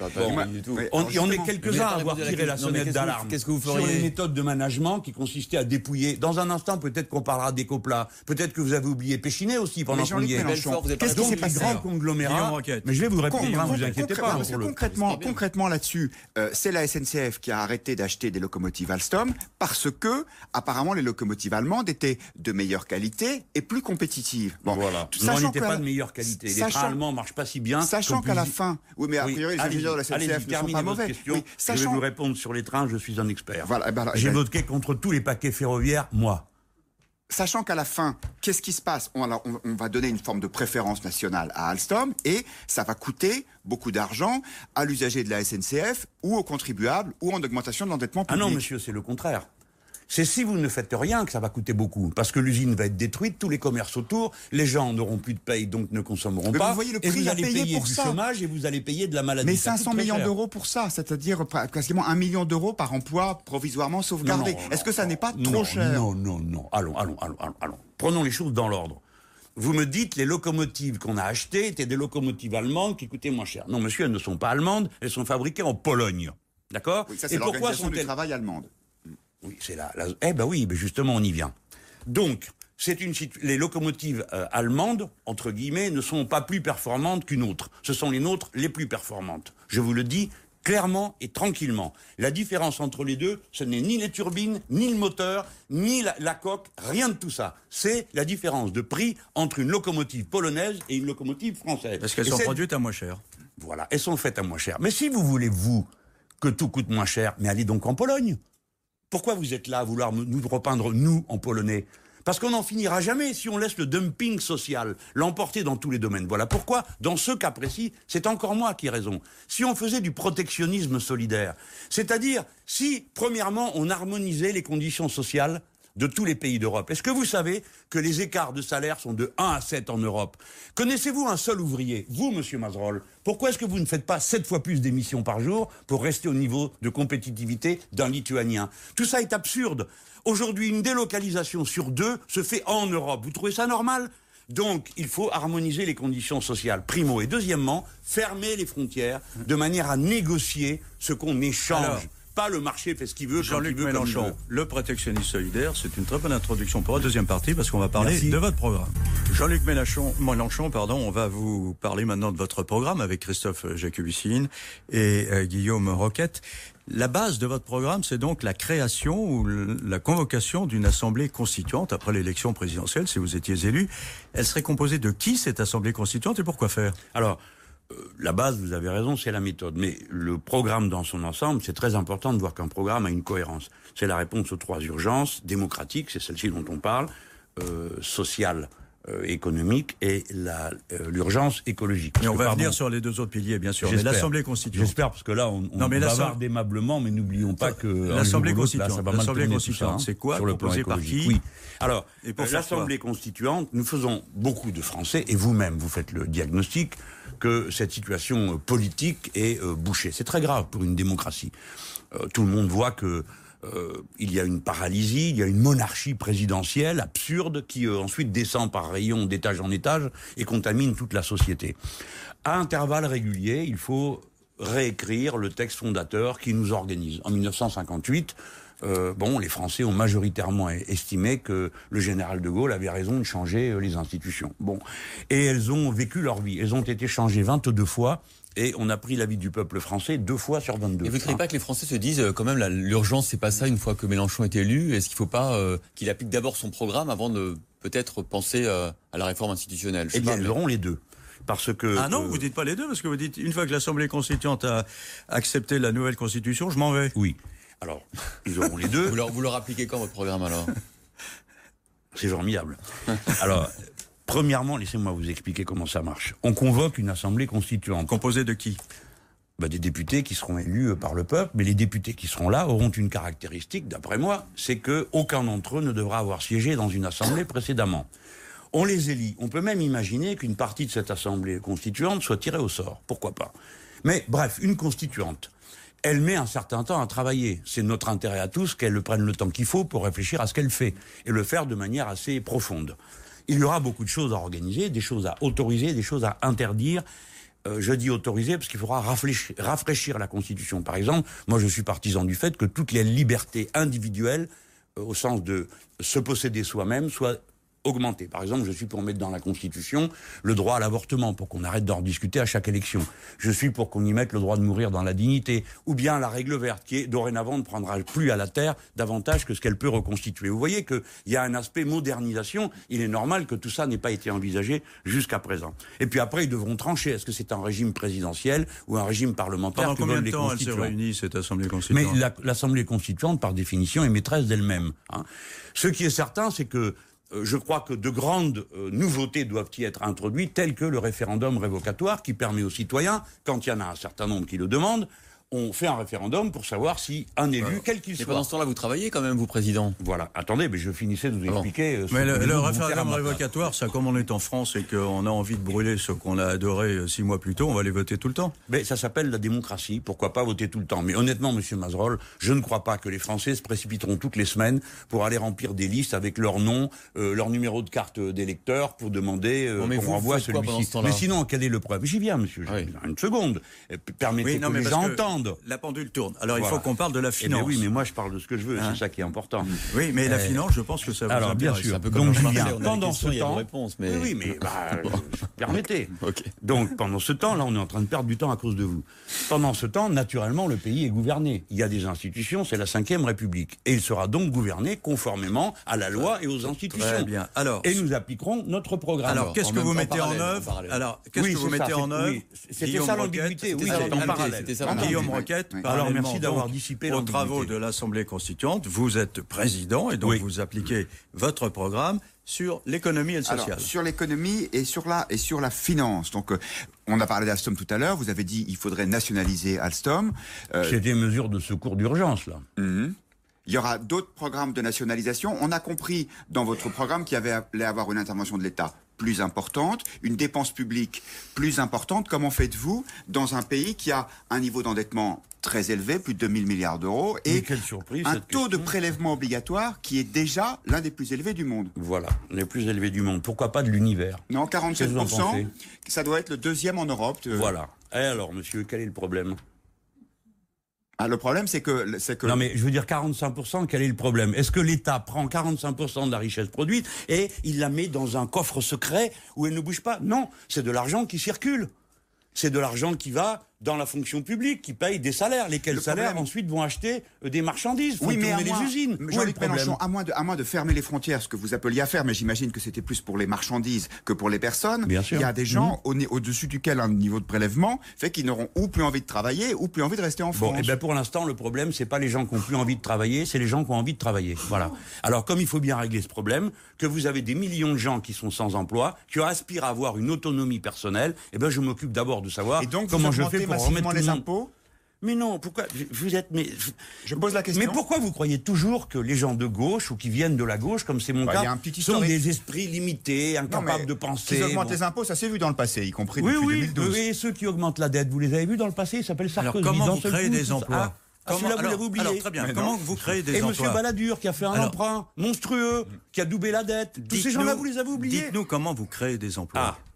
On, on, est quelques-uns à avoir tiré la sonnette d'alarme qu'est-ce que vous sur les méthodes de management qui consistaient à dépouiller. Dans un instant, peut-être qu'on parlera d'Ecopla. Peut-être que vous avez oublié Péchinet aussi pendant qu'on y est. Qu'est-ce qui s'est passé grand conglomérat Mais je vais vous répondre, ne hein, vous inquiétez pas. Concrètement, concrètement là-dessus, euh, c'est la SNCF qui a arrêté d'acheter des locomotives Alstom parce que, apparemment, les locomotives allemandes étaient de meilleure qualité et plus compétitives. Bon, voilà. Sachant n'était pas de meilleure qualité. Les trains allemands marchent pas si bien. Sachant qu'à la fin, oui, mais a priori, les ingénieurs de la SNCF ne sont pas mauvais. Question. Oui, sachant... Je vais vous répondre sur les trains, je suis un expert. Voilà, eh ben, J'ai ben... voté contre tous les paquets ferroviaires, moi. Sachant qu'à la fin, qu'est-ce qui se passe? On, on, on, va donner une forme de préférence nationale à Alstom et ça va coûter beaucoup d'argent à l'usager de la SNCF ou aux contribuables ou en augmentation de l'endettement public. Ah non, monsieur, c'est le contraire c'est si vous ne faites rien que ça va coûter beaucoup. Parce que l'usine va être détruite, tous les commerces autour, les gens n'auront plus de paye, donc ne consommeront mais pas. Vous voyez le prix et vous allez payer pour du ça. chômage et vous allez payer de la maladie. Mais 500 millions d'euros pour ça, c'est-à-dire quasiment un million d'euros par emploi provisoirement sauvegardé. Est-ce que ça n'est pas trop cher? Non, non, non. Allons, allons, allons, allons. Prenons les choses dans l'ordre. Vous me dites les locomotives qu'on a achetées étaient des locomotives allemandes qui coûtaient moins cher. Non, monsieur, elles ne sont pas allemandes, elles sont fabriquées en Pologne. D'accord? Oui, ça, c'est l'organisation du travail allemande. Oui, c'est là. La... Eh ben oui, justement, on y vient. Donc, c'est une les locomotives euh, allemandes, entre guillemets, ne sont pas plus performantes qu'une autre. Ce sont les nôtres les plus performantes. Je vous le dis clairement et tranquillement. La différence entre les deux, ce n'est ni les turbines, ni le moteur, ni la, la coque, rien de tout ça. C'est la différence de prix entre une locomotive polonaise et une locomotive française. Parce qu'elles sont produites à moins cher. Voilà, elles sont faites à moins cher. Mais si vous voulez, vous, que tout coûte moins cher, mais allez donc en Pologne. Pourquoi vous êtes là à vouloir nous repeindre, nous, en polonais? Parce qu'on n'en finira jamais si on laisse le dumping social l'emporter dans tous les domaines. Voilà pourquoi, dans ce cas précis, c'est encore moi qui ai raison. Si on faisait du protectionnisme solidaire, c'est-à-dire si, premièrement, on harmonisait les conditions sociales de tous les pays d'Europe. Est-ce que vous savez que les écarts de salaire sont de 1 à 7 en Europe? Connaissez-vous un seul ouvrier Vous, monsieur Mazerol, pourquoi est-ce que vous ne faites pas 7 fois plus d'émissions par jour pour rester au niveau de compétitivité d'un Lituanien? Tout ça est absurde. Aujourd'hui, une délocalisation sur deux se fait en Europe. Vous trouvez ça normal? Donc, il faut harmoniser les conditions sociales, primo. Et deuxièmement, fermer les frontières de manière à négocier ce qu'on échange. Pas le marché fait ce qu'il veut, Jean-Luc Mélenchon, veut. le protectionnisme solidaire, c'est une très bonne introduction pour la deuxième partie parce qu'on va parler Merci. de votre programme. Jean-Luc Mélenchon, Mélenchon, pardon, on va vous parler maintenant de votre programme avec Christophe Jacobusine et euh, Guillaume Roquette. La base de votre programme, c'est donc la création ou la convocation d'une assemblée constituante après l'élection présidentielle, si vous étiez élu. Elle serait composée de qui cette assemblée constituante et pourquoi faire? Alors, la base, vous avez raison, c'est la méthode. Mais le programme dans son ensemble, c'est très important de voir qu'un programme a une cohérence. C'est la réponse aux trois urgences démocratiques, c'est celle-ci dont on parle, euh, euh, économique et l'urgence écologique. Mais on va revenir sur les deux autres piliers, bien sûr. Mais l'Assemblée constituante. J'espère, parce que là, on, on non, mais bavarde aimablement, mais n'oublions pas que... L'Assemblée constituante, l'Assemblée constituante, c'est quoi sur le plan par qui Oui. Alors, Et euh, l'Assemblée constituante, nous faisons beaucoup de Français, et vous-même, vous faites le diagnostic, que cette situation euh, politique est euh, bouchée. C'est très grave pour une démocratie. Euh, tout le monde voit que euh, il y a une paralysie, il y a une monarchie présidentielle absurde qui euh, ensuite descend par rayon d'étage en étage et contamine toute la société. À intervalles réguliers, il faut réécrire le texte fondateur qui nous organise. En 1958, euh, bon, les Français ont majoritairement estimé que le général de Gaulle avait raison de changer les institutions. Bon, et elles ont vécu leur vie. Elles ont été changées 22 fois. Et on a pris l'avis du peuple français deux fois sur 22. Et vous ne croyez pas que les Français se disent euh, quand même l'urgence c'est pas ça une fois que Mélenchon est élu? Est-ce qu'il ne faut pas euh, qu'il applique d'abord son programme avant de peut-être penser euh, à la réforme institutionnelle? Eh bien, ils auront les deux. Parce que... Ah non, euh, vous dites pas les deux, parce que vous dites, une fois que l'Assemblée constituante a accepté la nouvelle constitution, je m'en vais. Oui. Alors, ils auront les deux. vous, leur, vous leur appliquez quand votre programme alors? C'est formidable. Alors, premièrement, laissez-moi vous expliquer comment ça marche. On convoque une assemblée constituante. Composé de qui Bah, des députés qui seront élus euh, par le peuple, mais les députés qui seront là auront une caractéristique, d'après moi, c'est que aucun d'entre eux ne devra avoir siégé dans une assemblée précédemment. On les élit. On peut même imaginer qu'une partie de cette assemblée constituante soit tirée au sort. Pourquoi pas? Mais bref, une constituante. Elle met un certain temps à travailler. C'est notre intérêt à tous qu'elle prenne le temps qu'il faut pour réfléchir à ce qu'elle fait et le faire de manière assez profonde. Il y aura beaucoup de choses à organiser, des choses à autoriser, des choses à interdire. Euh, je dis autoriser parce qu'il faudra rafraîchir, la Constitution. Par exemple, moi je suis partisan du fait que toutes les libertés individuelles, euh, au sens de se posséder soi-même, soient augmenter. Par exemple, je suis pour mettre dans la Constitution le droit à l'avortement, pour qu'on arrête d'en discuter à chaque élection. Je suis pour qu'on y mette le droit de mourir dans la dignité, ou bien la règle verte, qui est dorénavant ne prendra plus à la terre davantage que ce qu'elle peut reconstituer. Vous voyez qu'il y a un aspect modernisation. Il est normal que tout ça n'ait pas été envisagé jusqu'à présent. Et puis après, ils devront trancher. Est-ce que c'est un régime présidentiel ou un régime parlementaire Pendant combien de temps elle se réunit, cette Assemblée constituante? Mais l'Assemblée constituante, par définition, est maîtresse d'elle-même. Hein. Ce qui est certain, c'est que je crois que de grandes euh, nouveautés doivent y être introduites, telles que le référendum révocatoire qui permet aux citoyens, quand il y en a un certain nombre qui le demandent, on fait un référendum pour savoir si un élu, quel qu'il soit. Mais pendant ce temps-là, vous travaillez quand même, vous, président Voilà. Attendez, mais je finissais de vous expliquer. Euh, mais le, référendum révocatoire, ça, comme on est en France et qu'on a envie de brûler ce qu'on a adoré euh, six mois plus tôt, on va les voter tout le temps. Mais ça s'appelle la démocratie. Pourquoi pas voter tout le temps? Mais honnêtement, Monsieur Mazerolle, je ne crois pas que les Français se précipiteront toutes les semaines pour aller remplir des listes avec leur nom, euh, leur numéro de carte d'électeur pour demander euh, qu'on renvoie celui-ci. Mais sinon, quel est le problème J'y viens, Monsieur. Une seconde. Permettez que les gens entendent. La pendule tourne. Alors il faut qu'on parle de la finance. Eh oui, mais moi je parle de ce que je veux, c'est hein ça qui est important. Oui, mais la eh. finance, je pense que ça vous Alors bien sûr. Donc pendant ce temps, réponse, mais... oui, mais bah, permettez. Donc pendant ce temps, là, on est en train de perdre du temps à cause de vous. Pendant ce temps, naturellement, le pays est gouverné. Il y a des institutions, c'est la Ve République, et il sera donc gouverné conformément à la loi et aux institutions. Très bien. Alors, et nous appliquerons notre programme. Alors, qu'est-ce que vous mettez en œuvre Alors, qu'est-ce que vous mettez en œuvre C'était ça l'ambiguïté. Oui, en parallèle. Guillaume Alors merci d'avoir dissipé aux travaux de l'Assemblée constituante. Vous êtes président et donc vous appliquez votre programme sur l'économie et le social. sur l'économie et sur la et sur la finance. Donc euh, on a parlé d'Alstom tout à l'heure. Vous avez dit il faudrait nationaliser Alstom. Euh, C'est des mesures de secours d'urgence là. Mhm. Il y aura d'autres programmes de nationalisation. On a compris dans votre programme qu'il y avait allait avoir une intervention de l'État plus importante, une dépense publique plus importante. Comment faites-vous dans un pays qui a un niveau d'endettement très élevé, plus de 2000 milliards d'euros, et un taux de prélèvement obligatoire qui est déjà l'un des plus élevés du monde. Voilà, les plus élevés du monde. Pourquoi pas de l'univers? Non, 47%, ça doit être le deuxième en Europe. Voilà. Et alors, monsieur, quel est le problème? Ah, le problème, c'est que, c'est que. Non, mais je veux dire 45%, quel est le problème? Est-ce que l'État prend 45% de la richesse produite et il la met dans un coffre secret où elle ne bouge pas? Non, c'est de l'argent qui circule. C'est de l'argent qui va dans la fonction publique qui paye des salaires, lesquels salaires ensuite vont acheter euh, des marchandises, oui, mais les usines. Jean-Luc Mélenchon, à moins, de, à moins de fermer les frontières, ce que vous appeliez à faire, mais j'imagine que c'était plus pour les marchandises que pour les personnes. Bien sûr. Il y a des gens mmh. au-dessus duquel un niveau de prélèvement fait qu'ils n'auront ou plus envie de travailler ou plus envie de rester en France. Bon, et eh bien pour l'instant, le problème, c'est pas les gens qui ont plus envie de travailler, c'est les gens qui ont envie de travailler. Voilà. Alors comme il faut bien régler ce problème, que vous avez des millions de gens qui sont sans emploi, qui aspirent à avoir une autonomie personnelle, et eh ben je m'occupe d'abord de savoir comment je fais pour remettre les impôts mais non, pourquoi vous êtes mais je pose la question. Mais pourquoi vous croyez toujours que les gens de gauche ou qui viennent de la gauche, comme c'est mon bah, cas, sont des esprits limités, incapables de penser Ils augmentent les impôts, ça s'est vu dans le passé, y compris depuis oui, 2012. Oui, et ceux qui augmentent la dette, vous les avez vus dans le passé, ils s'appellent Sarkozy. Alors comment vous créez des emplois ah, vous l'avez oublié. Alors, très bien. Comment vous créez des et emplois Et M. Balladur, qui a fait un emprunt monstrueux, qui a doublé la dette. Tous ces gens-là, vous les avez oubliés. Dites-nous comment vous créez des emplois. Ah.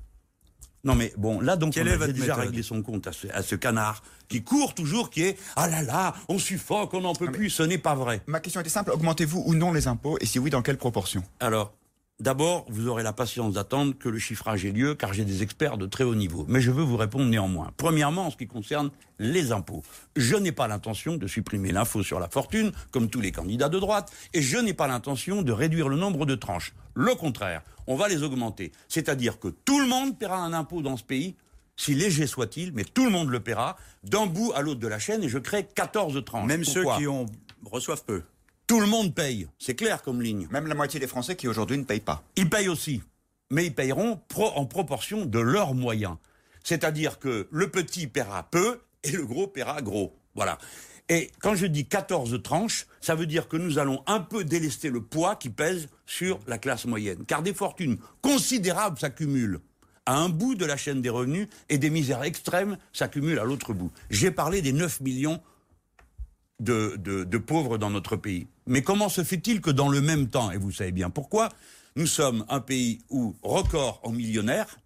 Non mais bon, là donc on a déjà réglé son compte à ce, canard qui court toujours, qui est ah là là, on suffoque, on n'en peut plus. Ce n'est pas vrai. Ma question était simple augmentez-vous ou non les impôts et si oui, dans quelle proportion? Alors. D'abord, vous aurez la patience d'attendre que le chiffrage ait lieu, car j'ai des experts de très haut niveau. Mais je veux vous répondre néanmoins. Premièrement, en ce qui concerne les impôts. Je n'ai pas l'intention de supprimer l'impôt sur la fortune, comme tous les candidats de droite, et je n'ai pas l'intention de réduire le nombre de tranches. Le contraire, on va les augmenter. C'est-à-dire que tout le monde paiera un impôt dans ce pays, si léger soit-il, mais tout le monde le paiera, d'un bout à l'autre de la chaîne, et je crée 14 tranches. Même ceux qui ont, reçoivent peu. Tout le monde paye, c'est clair comme ligne. Même la moitié des Français qui aujourd'hui ne payent pas. Ils payent aussi, mais ils payeront en proportion de leurs moyens. C'est-à-dire que le petit paiera peu et le gros paiera gros. Voilà. Et quand je dis 14 tranches, ça veut dire que nous allons un peu délester le poids qui pèse sur la classe moyenne. Car des fortunes considérables s'accumulent à un bout de la chaîne des revenus et des misères extrêmes s'accumulent à l'autre bout. J'ai parlé des 9 millions de, de, pauvres dans notre pays. Mais comment se fait-il que dans le même temps, et vous savez bien pourquoi, nous sommes un pays où record en millionnaires,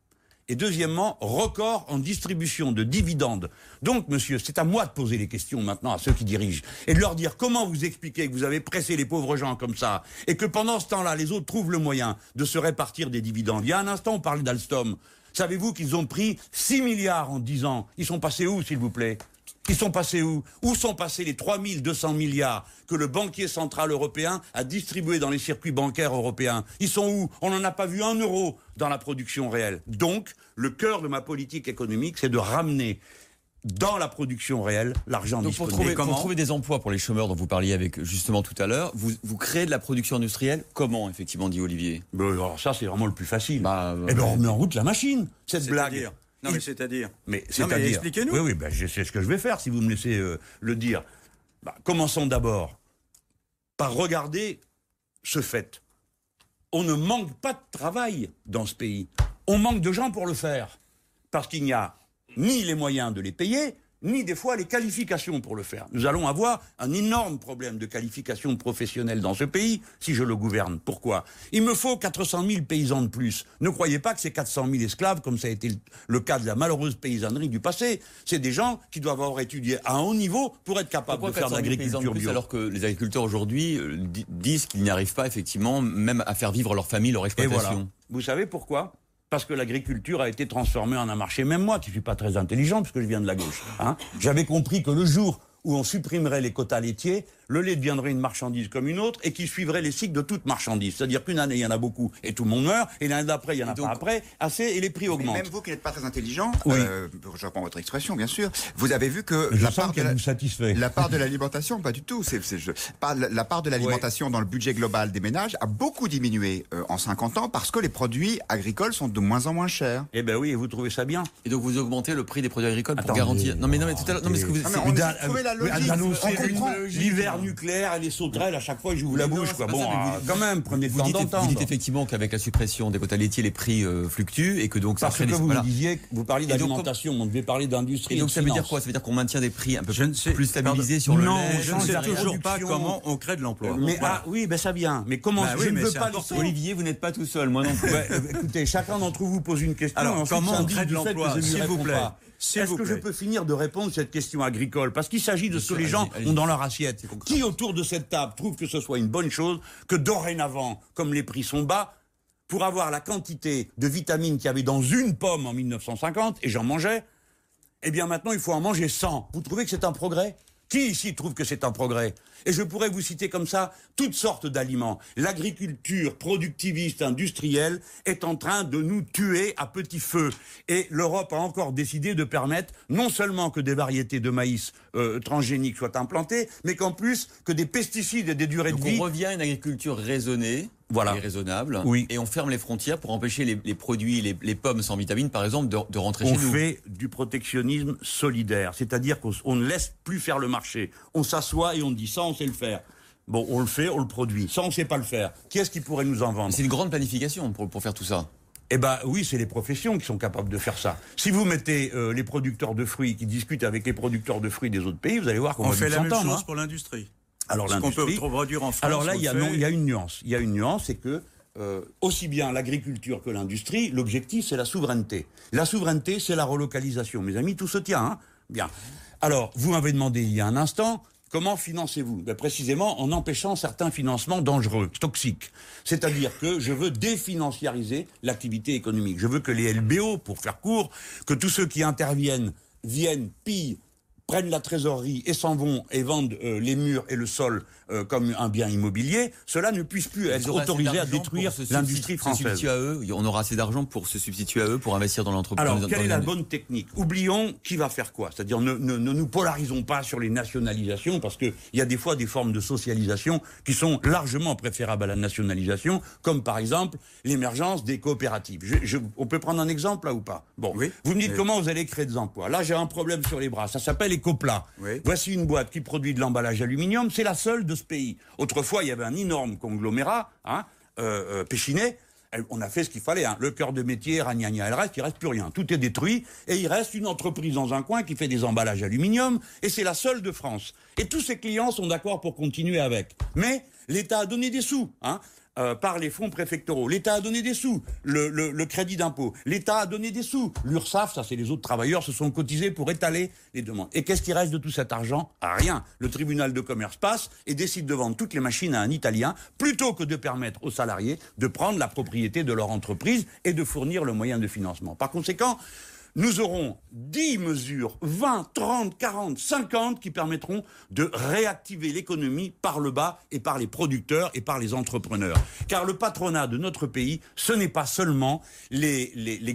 Et deuxièmement, record en distribution de dividendes. Donc, monsieur, c'est à moi de poser les questions maintenant à ceux qui dirigent et de leur dire comment vous expliquez que vous avez pressé les pauvres gens comme ça et que pendant ce temps-là, les autres trouvent le moyen de se répartir des dividendes. Il y a un instant, on parlait d'Alstom. Savez-vous qu'ils ont pris 6 milliards en 10 ans? Ils sont passés où, s'il vous plaît? Ils sont passés où? Où sont passés les 3200 milliards que le banquier central européen a distribués dans les circuits bancaires européens? Ils sont où? On n'en a pas vu un euro dans la production réelle. Donc, le cœur de ma politique économique, c'est de ramener dans la production réelle l'argent disponible. pour trouver, comment? pour trouver des emplois pour les chômeurs dont vous parliez avec justement tout à l'heure, vous, vous créez de la production industrielle? Comment, effectivement, dit Olivier? Ben, alors ça, c'est vraiment le plus facile. Bah, eh ben, ouais. on met en route la machine, cette blague. Non, mais c'est-à-dire. Mais c'est-à-dire. expliquez-nous. Oui, oui, ben, je sais ce que je vais faire si vous me laissez euh, le dire. Bah, commençons d'abord par regarder ce fait. On ne manque pas de travail dans ce pays. On manque de gens pour le faire. Parce qu'il n'y a ni les moyens de les payer, ni des fois les qualifications pour le faire. Nous allons avoir un énorme problème de qualification professionnelle dans ce pays si je le gouverne. Pourquoi? Il me faut 400 000 paysans de plus. Ne croyez pas que c'est 400 000 esclaves comme ça a été le- cas de la malheureuse paysannerie du passé. C'est des gens qui doivent avoir étudié à un haut niveau pour être capables Pourquoi de faire de 400 000 paysans de l'agriculture bio. alors que les agriculteurs aujourd'hui euh, di- disent qu'ils n'y arrivent pas effectivement même à faire vivre leur famille, leur Et exploitation? Voilà. Vous savez pourquoi? Parce que l'agriculture a été transformée en un marché. Même moi, qui suis pas très intelligent, parce que je viens de la gauche, hein, j'avais compris que le jour où on supprimerait les quotas laitiers, le lait deviendrait une marchandise comme une autre et qui suivrait les cycles de toute marchandise. C'est-à-dire qu'une année, il y en a beaucoup et tout le monde meurt, et l'année d'après, il y en a donc- pas après, assez, et les prix Mais augmentent. même vous qui n'êtes pas très intelligent, Oui. euh, je reprends votre expression bien sûr, vous avez vu que Je la part, de qu'elle la, vous satisfait. la part de l'alimentation, pas du tout, c'est, la, part de l'alimentation dans le budget global des ménages a beaucoup diminué euh, en 50 ans parce que les produits agricoles sont de moins en moins chers. Eh ben oui, et vous trouvez ça bien Et donc vous augmentez le prix des produits agricoles pour garantir. Non mais non mais tout à l'heure. Non mais ce que vous. Non, mais on la logique. On comprend. l'hiver nucléaire et les sauterelles, à chaque fois, j'ouvre la bouche. Quoi. Bon, vous- quand même, prenez le temps dites, vous d'entendre. dites effectivement qu'avec la suppression des quotas laitiers, les prix euh, fluctuent et que donc ça Parce crée que des- vous disiez, vous parliez d'alimentation, on devait parler d'industrie. Donc ça veut dire quoi? Ça veut dire qu'on maintient des prix un peu Je plus stabilisés pardon. sur le Non, lait. Je ne sais toujours pas comment on crée de l'emploi. Mais ah oui, ben ça vient. Mais comment Bah je oui, ne c'est pas Olivier, vous n'êtes pas tout seul, moi non plus. Euh, écoutez, chacun d'entre vous pose une question. Alors, comment on crée de l'emploi, je s'il vous plaît Est-ce que je peux finir de répondre à cette question agricole? Parce qu'il s'agit de ce que les gens ont dans leur assiette. Qui autour de cette table trouve que ce soit une bonne chose que dorénavant, comme les prix sont bas, pour avoir la quantité de vitamines qu'il y avait dans une pomme en 1950, et j'en mangeais, eh bien maintenant il faut en manger 100. Vous trouvez que c'est un progrès? Qui ici trouve que c'est un progrès? Et je pourrais vous citer comme ça toutes sortes d'aliments. L'agriculture productiviste industrielle est en train de nous tuer à petit feu. Et l'Europe a encore décidé de permettre non seulement que des variétés de maïs euh, transgéniques soient implantées, mais qu'en plus que des pesticides et des durées Donc de vie on revient à une agriculture raisonnée Voilà. et raisonnable. Oui. Et on ferme les frontières pour empêcher les, les produits, les, les pommes sans vitamines, par exemple, de, de rentrer on chez nous. fait du protectionnisme solidaire, c'est-à-dire qu'on on ne laisse plus faire le marché. On s'assoit et on dit ça, on sait le faire. Bon, on le fait, on le produit. Ça, on ne sait pas le faire. Qui est-ce qui pourrait nous en vendre? C'est une grande planification pour, pour faire tout ça. Eh ben oui, c'est les professions qui sont capables de faire ça. Si vous mettez euh, les producteurs de fruits qui discutent avec les producteurs de fruits des autres pays, vous allez voir qu'on On va fait la même chose hein. pour l'industrie. Alors Ce qu'on peut l'industrie- produire en France. Alors là, on il y, a, le non, fait. il y a une nuance. Il y a une nuance, c'est que euh, aussi bien l'agriculture que l'industrie, l'objectif, c'est la souveraineté. La souveraineté, c'est la relocalisation. Mes amis, tout se tient. Hein Bien. Alors, vous m'avez demandé il y a un instant, comment financez-vous? Ben, Précisément en empêchant certains financements dangereux, toxiques. C'est-à-dire que je veux définanciariser l'activité économique. Je veux que les LBO, pour faire court, que tous ceux qui interviennent viennent, pillent, prennent la trésorerie et s'en vont et vendent euh, les murs et le sol euh, comme un bien immobilier, cela ne puisse plus être autorisé à détruire l'industrie se française. à eux. On aura assez d'argent pour se substituer à eux, pour investir dans l'entreprise. Alors, quelle est la bonne technique? Oublions qui va faire quoi. C'est-à-dire, ne, ne, ne nous polarisons pas sur les nationalisations, parce qu'il y a des fois des formes de socialisation qui sont largement préférables à la nationalisation, comme par exemple l'émergence des coopératives. Je, je- on peut prendre un exemple là ou pas? Bon, Oui. vous me dites Oui. comment vous allez créer des emplois. Là, j'ai un problème sur les bras. Ça s'appelle Oui. Voici une boîte qui produit de l'emballage aluminium. C'est la seule de ce pays. Autrefois, il y avait un énorme conglomérat, hein, euh, euh, Péchinet. On a fait ce qu'il fallait. Hein. Le cœur de métier, ragnagna, elle reste, il reste plus rien. Tout est détruit. Et il reste une entreprise dans un coin qui fait des emballages aluminium. Et c'est la seule de France. Et tous ses clients sont d'accord pour continuer avec. Mais l'État a donné des sous. Hein. Euh, par les fonds préfectoraux. L'État a donné des sous, le, crédit d'impôt. L'État a donné des sous. L'URSSAF, ça c'est les autres travailleurs, se sont cotisés pour étaler les demandes. Et qu'est-ce qui reste de tout cet argent? Rien. Le tribunal de commerce passe et décide de vendre toutes les machines à un Italien plutôt que de permettre aux salariés de prendre la propriété de leur entreprise et de fournir le moyen de financement. Par conséquent, nous aurons 10 mesures, 20, 30, 40, 50 qui permettront de réactiver l'économie par le bas et par les producteurs et par les entrepreneurs. Car le patronat de notre pays, ce n'est pas seulement les, les,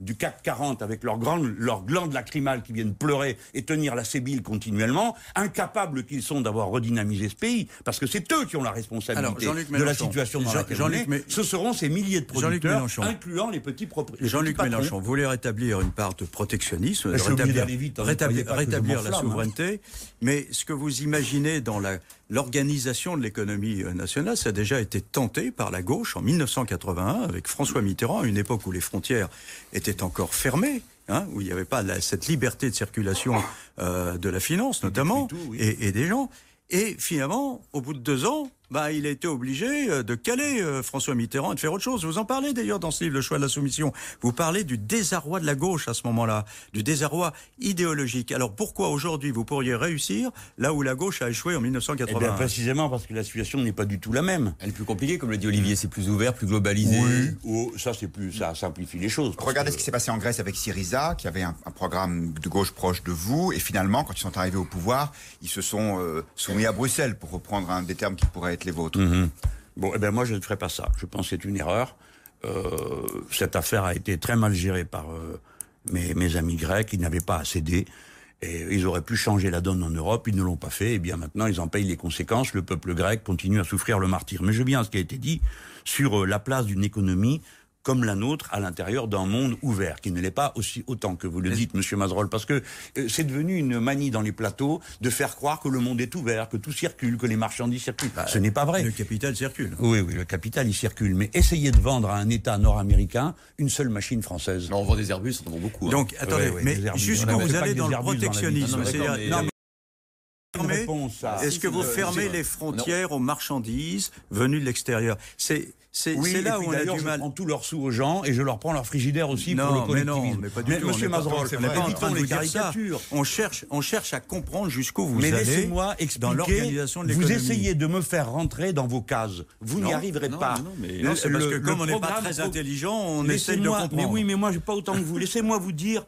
du CAC 40 avec leurs glandes, leurs glandes lacrymales qui viennent pleurer et tenir la sébile continuellement, incapables qu'ils sont d'avoir redynamisé ce pays, parce que c'est eux qui ont la responsabilité de la situation dans laquelle on est. Ce seront ces milliers de producteurs, incluant les petits propriétaires. Jean-Luc Mélenchon, vous voulez rétablir une part de protectionnisme, rétablir, vite, hein, rétablir, rétablir la hein. souveraineté, mais ce que vous imaginez dans la l'organisation de l'économie euh, nationale, ça a déjà été tenté par la gauche en 1981 avec François Mitterrand, à une époque où les frontières étaient encore fermées. Hein, où il n'y avait pas la, cette liberté de circulation euh, de la finance notamment et, et, des gens. Et finalement, au bout de deux ans, bah, il a été obligé euh, de caler euh, François Mitterrand et de faire autre chose. Vous en parlez d'ailleurs dans ce livre, Le choix de la soumission. Vous parlez du désarroi de la gauche à ce moment-là, du désarroi idéologique. Alors pourquoi aujourd'hui vous pourriez réussir là où la gauche a échoué en 1980 eh bien, Précisément parce que la situation n'est pas du tout la même. Elle est plus compliquée, comme le dit Olivier, c'est plus ouvert, plus globalisé. Oui, oh, ça c'est plus, ça simplifie les choses. Regardez ce qui s'est passé en Grèce avec Syriza, qui avait un, programme de gauche proche de vous, et finalement, quand ils sont arrivés au pouvoir, ils se sont euh, soumis à Bruxelles, pour reprendre un des termes qui pourraient les vôtres. Mhm. Bon, eh ben moi je ne ferai pas ça. Je pense que c'est une erreur. Euh, cette affaire a été très mal gérée par euh, mes, mes, amis grecs. Ils n'avaient pas à céder. Et ils auraient pu changer la donne en Europe, ils ne l'ont pas fait, et bien maintenant ils en payent les conséquences, le peuple grec continue à souffrir le martyr. Mais je viens à ce qui a été dit sur euh, la place d'une économie comme la nôtre à l'intérieur d'un monde ouvert, qui ne l'est pas aussi autant que vous le dites, Monsieur Mazerol, parce que euh, c'est devenu une manie dans les plateaux de faire croire que le monde est ouvert, que tout circule, que les marchandises circulent. Bah, Ce n'est pas vrai. Le capital circule. Oui, oui, le capital il circule, mais essayez de vendre à un État nord-américain une seule machine française. Non, on vend des Airbus, on en vend beaucoup. Hein. Donc, attendez, mais jusqu'où vous allez dans le protectionnisme, est-ce que vous fermez les frontières aux marchandises venues de l'extérieur? C'est c'est là où on a du mal. Je prends tous leurs sous aux gens et je leur prends leur frigidaire aussi pour le collectivisme. Mais non, mais pas du tout. Monsieur Mazerol, évitons les caricatures. On cherche, on cherche à comprendre jusqu'où vous mais allez laissez-moi expliquer. dans l'organisation de. Vous essayez de me faire rentrer dans vos cases. Vous n'y arriverez pas. Non, mais non, c'est parce que comme on n'est pas très intelligent, on essaye de comprendre. Mais oui, mais moi, j'ai pas autant que vous. Laissez-moi vous dire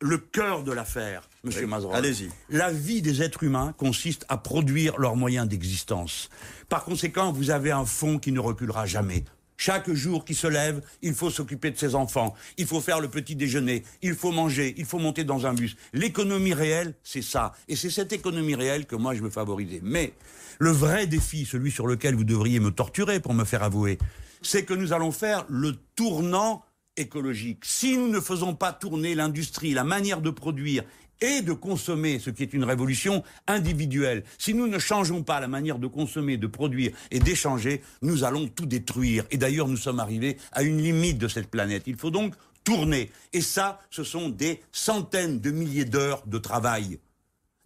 le cœur de l'affaire, Monsieur oui, Allez-y. La vie des êtres humains consiste à produire leurs moyens d'existence. Par conséquent, vous avez un fonds qui ne reculera jamais. Chaque jour qui se lève, il faut s'occuper de ses enfants, il faut faire le petit déjeuner, il faut manger, il faut monter dans un bus. L'économie réelle, c'est ça. Et c'est cette économie réelle que moi je veux favoriser. Mais le vrai défi, celui sur lequel vous devriez me torturer pour me faire avouer, c'est que nous allons faire le tournant écologique. Si nous ne faisons pas tourner l'industrie, la manière de produire et de consommer, ce qui est une révolution individuelle. Si nous ne changeons pas la manière de consommer, de produire et d'échanger, nous allons tout détruire. Et d'ailleurs, nous sommes arrivés à une limite de cette planète. Il faut donc tourner. Et ça, ce sont des centaines de milliers d'heures de travail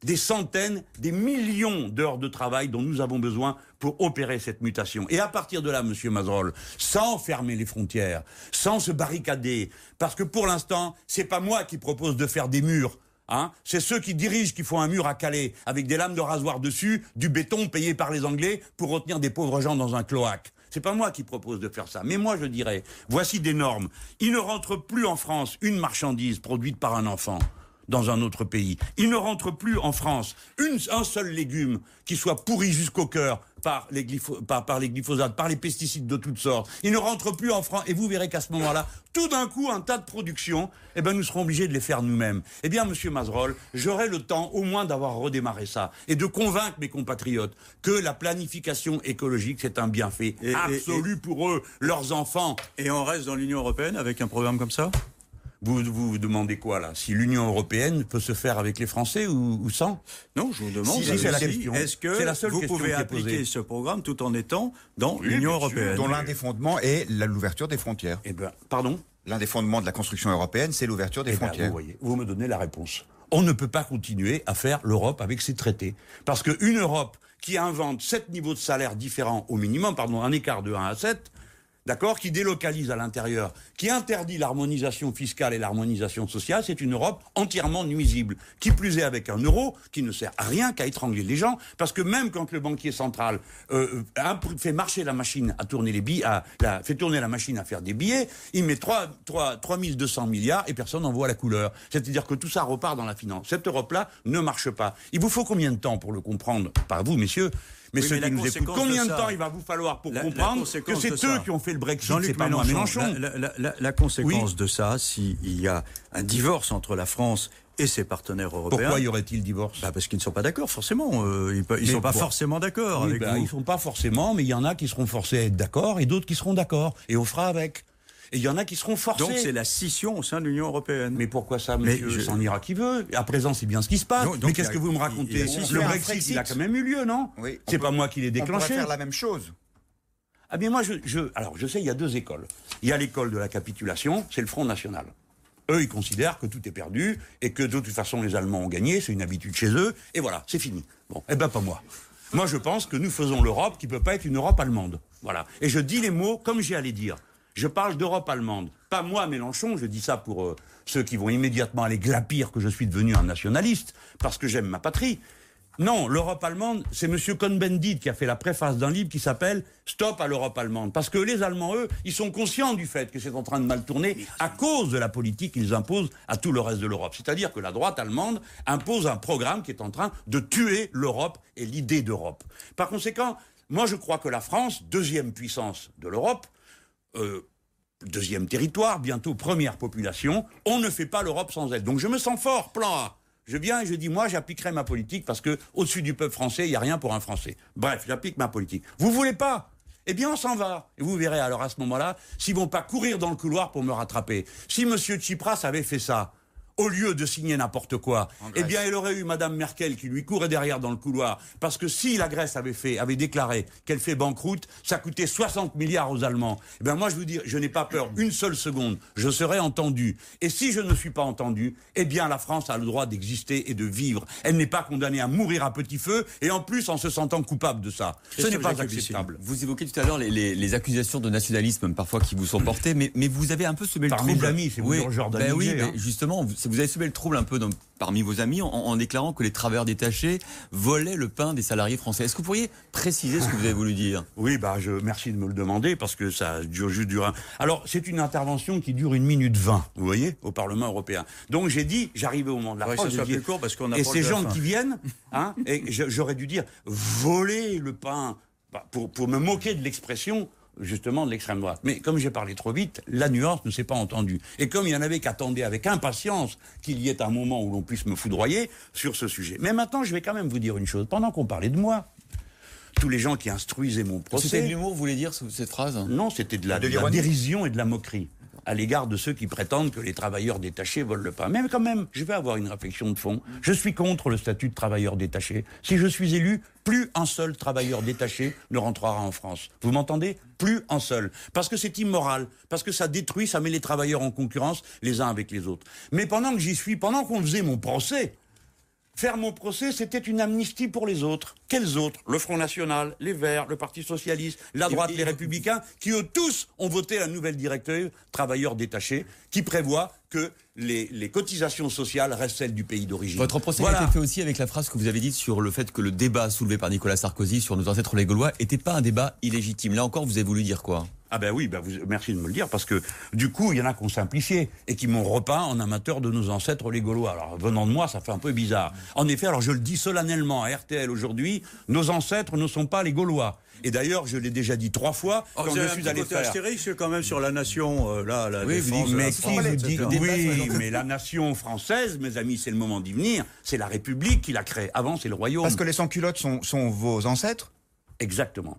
des centaines, des millions d'heures de travail dont nous avons besoin pour opérer cette mutation. Et à partir de là, Monsieur Mazerol, sans fermer les frontières, sans se barricader, parce que pour l'instant, c'est pas moi qui propose de faire des murs. Hein c'est ceux qui dirigent qui font un mur à Calais avec des lames de rasoir dessus, du béton payé par les Anglais pour retenir des pauvres gens dans un cloaque. C'est pas moi qui propose de faire ça. Mais moi, je dirais, voici des normes. Il ne rentre plus en France une marchandise produite par un enfant dans un autre pays. Il ne rentre plus en France une, un seul légume qui soit pourri jusqu'au cœur par les, par, par les glyphosates, par les pesticides de toutes sortes. Il ne rentre plus en France. Et vous verrez qu'à ce moment-là, tout d'un coup, un tas de productions, eh ben, nous serons obligés de les faire nous-mêmes. Eh bien, Monsieur Mazerol, j'aurai le temps au moins d'avoir redémarré ça et de convaincre mes compatriotes que la planification écologique, c'est un bienfait absolu pour eux, leurs enfants. Et on reste dans l'Union européenne avec un programme comme ça? Vous, vous, demandez quoi là? Si l'Union européenne peut se faire avec les Français ou, sans? Non, je vous demande. Si, c'est la question. Est-ce que la seule vous pouvez appliquer ce programme tout en étant dans l'Union européenne? Dont l'un des fondements est l'ouverture des frontières. Eh ben, pardon? L'un des fondements de la construction européenne, c'est l'ouverture des eh ben, frontières. vous voyez, vous me donnez la réponse. On ne peut pas continuer à faire l'Europe avec ses traités, parce qu'une Europe qui invente sept niveaux de salaire différents au minimum, pardon, un écart de 1 à 7, d'accord, qui délocalise à l'intérieur, qui interdit l'harmonisation fiscale et l'harmonisation sociale, c'est une Europe entièrement nuisible. Qui plus est avec un euro qui ne sert à rien qu'à étrangler les gens, parce que même quand le banquier central euh, fait marcher la machine à tourner les billets, à, la, fait tourner la machine à faire des billets, il met 3, 3, 3200 milliards et personne n'en voit la couleur. C'est-à-dire que tout ça repart dans la finance. Cette Europe-là ne marche pas. Il vous faut combien de temps pour le comprendre? Pas vous, messieurs, mais ceux qui nous écoutent, combien de, temps il va vous falloir pour comprendre que c'est eux qui ont fait le Brexit, c'est pas moi Mélenchon la, la conséquence de ça, s'il y a un divorce entre la France et ses partenaires européens. Pourquoi y aurait-il divorce? Bah Parce qu'ils ne sont pas d'accord, forcément. Euh, ils ne sont pas forcément d'accord avec bah, Ils ne sont pas forcément, mais il y en a qui seront forcés à être d'accord et d'autres qui seront d'accord. Et on fera avec. Et il y en a qui seront forcés. Donc c'est la scission au sein de l'Union européenne. Mais pourquoi ça, monsieur mais je... ira qui veut? À présent, c'est bien ce qui se passe. mais qu'est-ce que vous me racontez? Le Brexit, il a quand même eu lieu, non? Oui, C'est pas moi qui l'ai déclenché. On pourrait faire la même chose. Ah bien moi, je, je, alors je sais, il y a deux écoles. Il y a l'école de la capitulation, c'est le Front National. Eux, ils considèrent que tout est perdu et que de toute façon les Allemands ont gagné, c'est une habitude chez eux, et voilà, c'est fini. Bon, eh ben pas moi. Moi, je pense que nous faisons l'Europe qui peut pas être une Europe allemande. Voilà. Et je dis les mots comme j'ai à dire. Je parle d'Europe allemande. Pas moi, Mélenchon, je dis ça pour euh, ceux qui vont immédiatement aller glapir que je suis devenu un nationaliste, parce que j'aime ma patrie. Non, l'Europe allemande, c'est M. Cohn-Bendit qui a fait la préface d'un livre qui s'appelle Stop à l'Europe allemande. Parce que les Allemands, eux, ils sont conscients du fait que c'est en train de mal tourner à cause de la politique qu'ils imposent à tout le reste de l'Europe. C'est-à-dire que la droite allemande impose un programme qui est en train de tuer l'Europe et l'idée d'Europe. Par conséquent, moi je crois que la France, deuxième puissance de l'Europe, euh, deuxième territoire, bientôt première population, on ne fait pas l'Europe sans elle. Donc je me sens fort, plan A. Je viens et je dis, moi, j'appliquerai ma politique parce que au-dessus du peuple français, il n'y a rien pour un Français. Bref, j'applique ma politique. Vous voulez pas? Eh bien, on s'en va. Et vous verrez alors à ce moment-là s'ils vont pas courir dans le couloir pour me rattraper. Si Monsieur Tsipras avait fait ça, au lieu de signer n'importe quoi, eh bien, il aurait eu Madame Merkel qui lui courait derrière dans le couloir. Parce que si la Grèce avait fait, avait déclaré qu'elle fait banqueroute, ça coûtait 60 milliards aux Allemands. Eh bien, moi, je vous dis, je n'ai pas peur une seule seconde. Je serai entendu. Et si je ne suis pas entendu, eh bien, la France a le droit d'exister et de vivre. Elle n'est pas condamnée à mourir à petit feu et en plus en se sentant coupable de ça. Ce n'est pas acceptable. Vous évoquez tout à l'heure les, les, les, accusations de nationalisme parfois qui vous sont portées, mais, mais vous avez un peu semé le Par mes amis, c'est oui, Jordan ben oui, hein. justement, vous avez semé le trouble un peu dans, parmi vos amis en, déclarant que les travailleurs détachés volaient le pain des salariés français. Est-ce que vous pourriez préciser ce que vous avez voulu dire? Oui, bah, je, merci de me le demander parce que ça dure juste du Alors, c'est une intervention qui dure une minute vingt, vous voyez, au Parlement européen. Donc, j'ai dit, j'arrivais au moment de la phrase, parce qu'on et ces gens qui viennent, hein, et j'aurais dû dire voler le pain bah, pour, pour me moquer de l'expression justement de l'extrême droite. Mais comme j'ai parlé trop vite, la nuance ne s'est pas entendue. Et comme il y en avait qui attendaient avec impatience qu'il y ait un moment où l'on puisse me foudroyer sur ce sujet. Mais maintenant, je vais quand même vous dire une chose. Pendant qu'on parlait de moi, tous les gens qui instruisaient mon procès... C'était de l'humour, vous voulez dire, cette phrase? Non, c'était de la dérision et de la moquerie à l'égard de ceux qui prétendent que les travailleurs détachés volent le pain. Mais quand même, je vais avoir une réflexion de fond. Je suis contre le statut de travailleur détaché. Si je suis élu, plus un seul travailleur détaché ne rentrera en France. Vous m'entendez? Plus un seul. Parce que c'est immoral, parce que ça détruit, ça met les travailleurs en concurrence les uns avec les autres. Mais pendant que j'y suis, pendant qu'on faisait mon procès, Faire mon procès, c'était une amnistie pour les autres. Quels autres? Le Front National, les Verts, le Parti Socialiste, la droite, les Républicains, qui eux tous ont voté la nouvelle directive travailleurs détachés, qui prévoit que les, les, cotisations sociales restent celles du pays d'origine. Votre procès a été fait aussi avec la phrase que vous avez dite sur le fait que le débat soulevé par Nicolas Sarkozy sur nos ancêtres les Gaulois n'était pas un débat illégitime. Là encore, vous avez voulu dire quoi? Ah ben oui, ben vous, merci de me le dire, parce que du coup, il y en a qui ont simplifié et qui m'ont repeint en amateur de nos ancêtres les Gaulois. Alors venant de moi, ça fait un peu bizarre. En effet, alors je le dis solennellement à RTL aujourd'hui, nos ancêtres ne sont pas les Gaulois. Et d'ailleurs, je l'ai déjà dit trois fois oh, quand je suis allé faire. Astérix quand même sur la nation, euh, là, la oui, défense, mais qui vous dit Oui, mais la nation française, mes amis, c'est le moment d'y venir. C'est la République qui l'a créée. Avant, c'est le royaume. Parce que les sans-culottes sont, sont vos ancêtres? Exactement.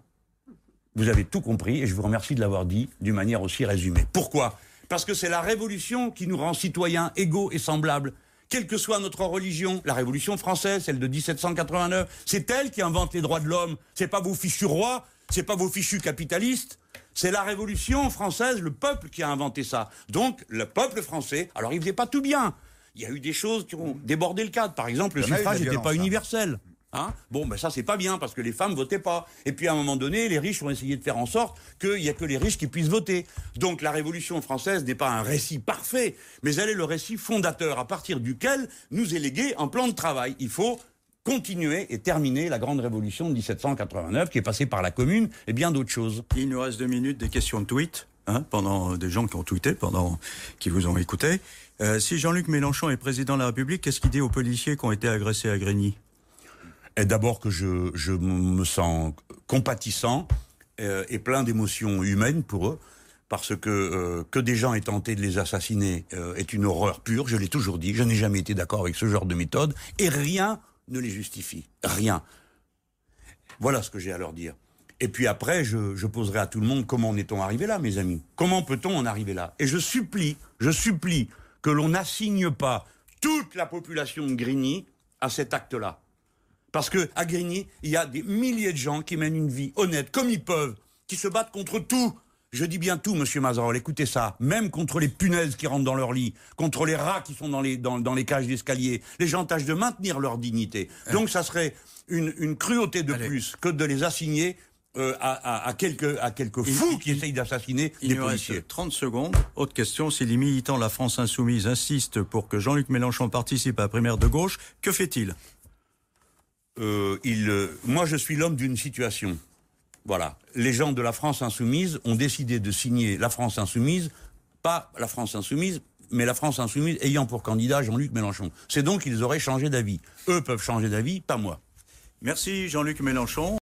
Vous avez tout compris et je vous remercie de l'avoir dit d'une manière aussi résumée. Pourquoi? Parce que c'est la révolution qui nous rend citoyens égaux et semblables. Quelle que soit notre religion, la révolution française, celle de 1789, c'est elle qui invente les droits de l'homme. C'est pas vos fichus rois, c'est pas vos fichus capitalistes. C'est la révolution française, le peuple qui a inventé ça. Donc, le peuple français, alors il faisait pas tout bien. Il y a eu des choses qui ont débordé le cadre. Par exemple, le suffrage n'était pas universel. Hein? Bon, ben ça c'est pas bien parce que les femmes votaient pas. Et puis à un moment donné, les riches ont essayé de faire en sorte qu'il y a que les riches qui puissent voter. Donc la Révolution française n'est pas un récit parfait, mais elle est le récit fondateur à partir duquel nous est légué un plan de travail. Il faut continuer et terminer la grande révolution de 1789 qui est passée par la Commune et bien d'autres choses. Il nous reste deux minutes des questions de tweet. Hein, pendant des gens qui ont tweeté, pendant qui vous ont écouté. Euh, si Jean-Luc Mélenchon est président de la République, qu'est-ce qu'il dit aux policiers qui ont été agressés à Grigny? D'abord que je, je, me sens compatissant euh, et plein d'émotions humaines pour eux, parce que euh, que des gens aient tenté de les assassiner euh, est une horreur pure, je l'ai toujours dit, je n'ai jamais été d'accord avec ce genre de méthode, et rien ne les justifie, rien. Voilà ce que j'ai à leur dire. Et puis après, je, je poserai à tout le monde comment en est-on arrivé là, mes amis? Comment peut-on en arriver là? Et je supplie, je supplie que l'on n'assigne pas toute la population de Grigny à cet acte-là. Parce que à Grigny, il y a des milliers de gens qui mènent une vie honnête, comme ils peuvent, qui se battent contre tout. Je dis bien tout, monsieur Mazarol, écoutez ça. Même contre les punaises qui rentrent dans leur lit, contre les rats qui sont dans les, dans, dans les cages d'escalier. Les gens tâchent de maintenir leur dignité. Euh. Donc ça serait une, une cruauté de plus que de les assigner euh, à, à, à, quelques, à quelques fous qui essayent d'assassiner des policiers. Reste 30 secondes. Autre question, si les militants de la France insoumise insistent pour que Jean-Luc Mélenchon participe à la primaire de gauche, que fait-il? Euh, il, euh, moi, je suis l'homme d'une situation. Voilà. Les gens de la France insoumise ont décidé de signer la France insoumise, pas la France insoumise, mais la France insoumise ayant pour candidat Jean-Luc Mélenchon. C'est donc qu'ils auraient changé d'avis. Eux peuvent changer d'avis, pas moi. Merci Jean-Luc Mélenchon.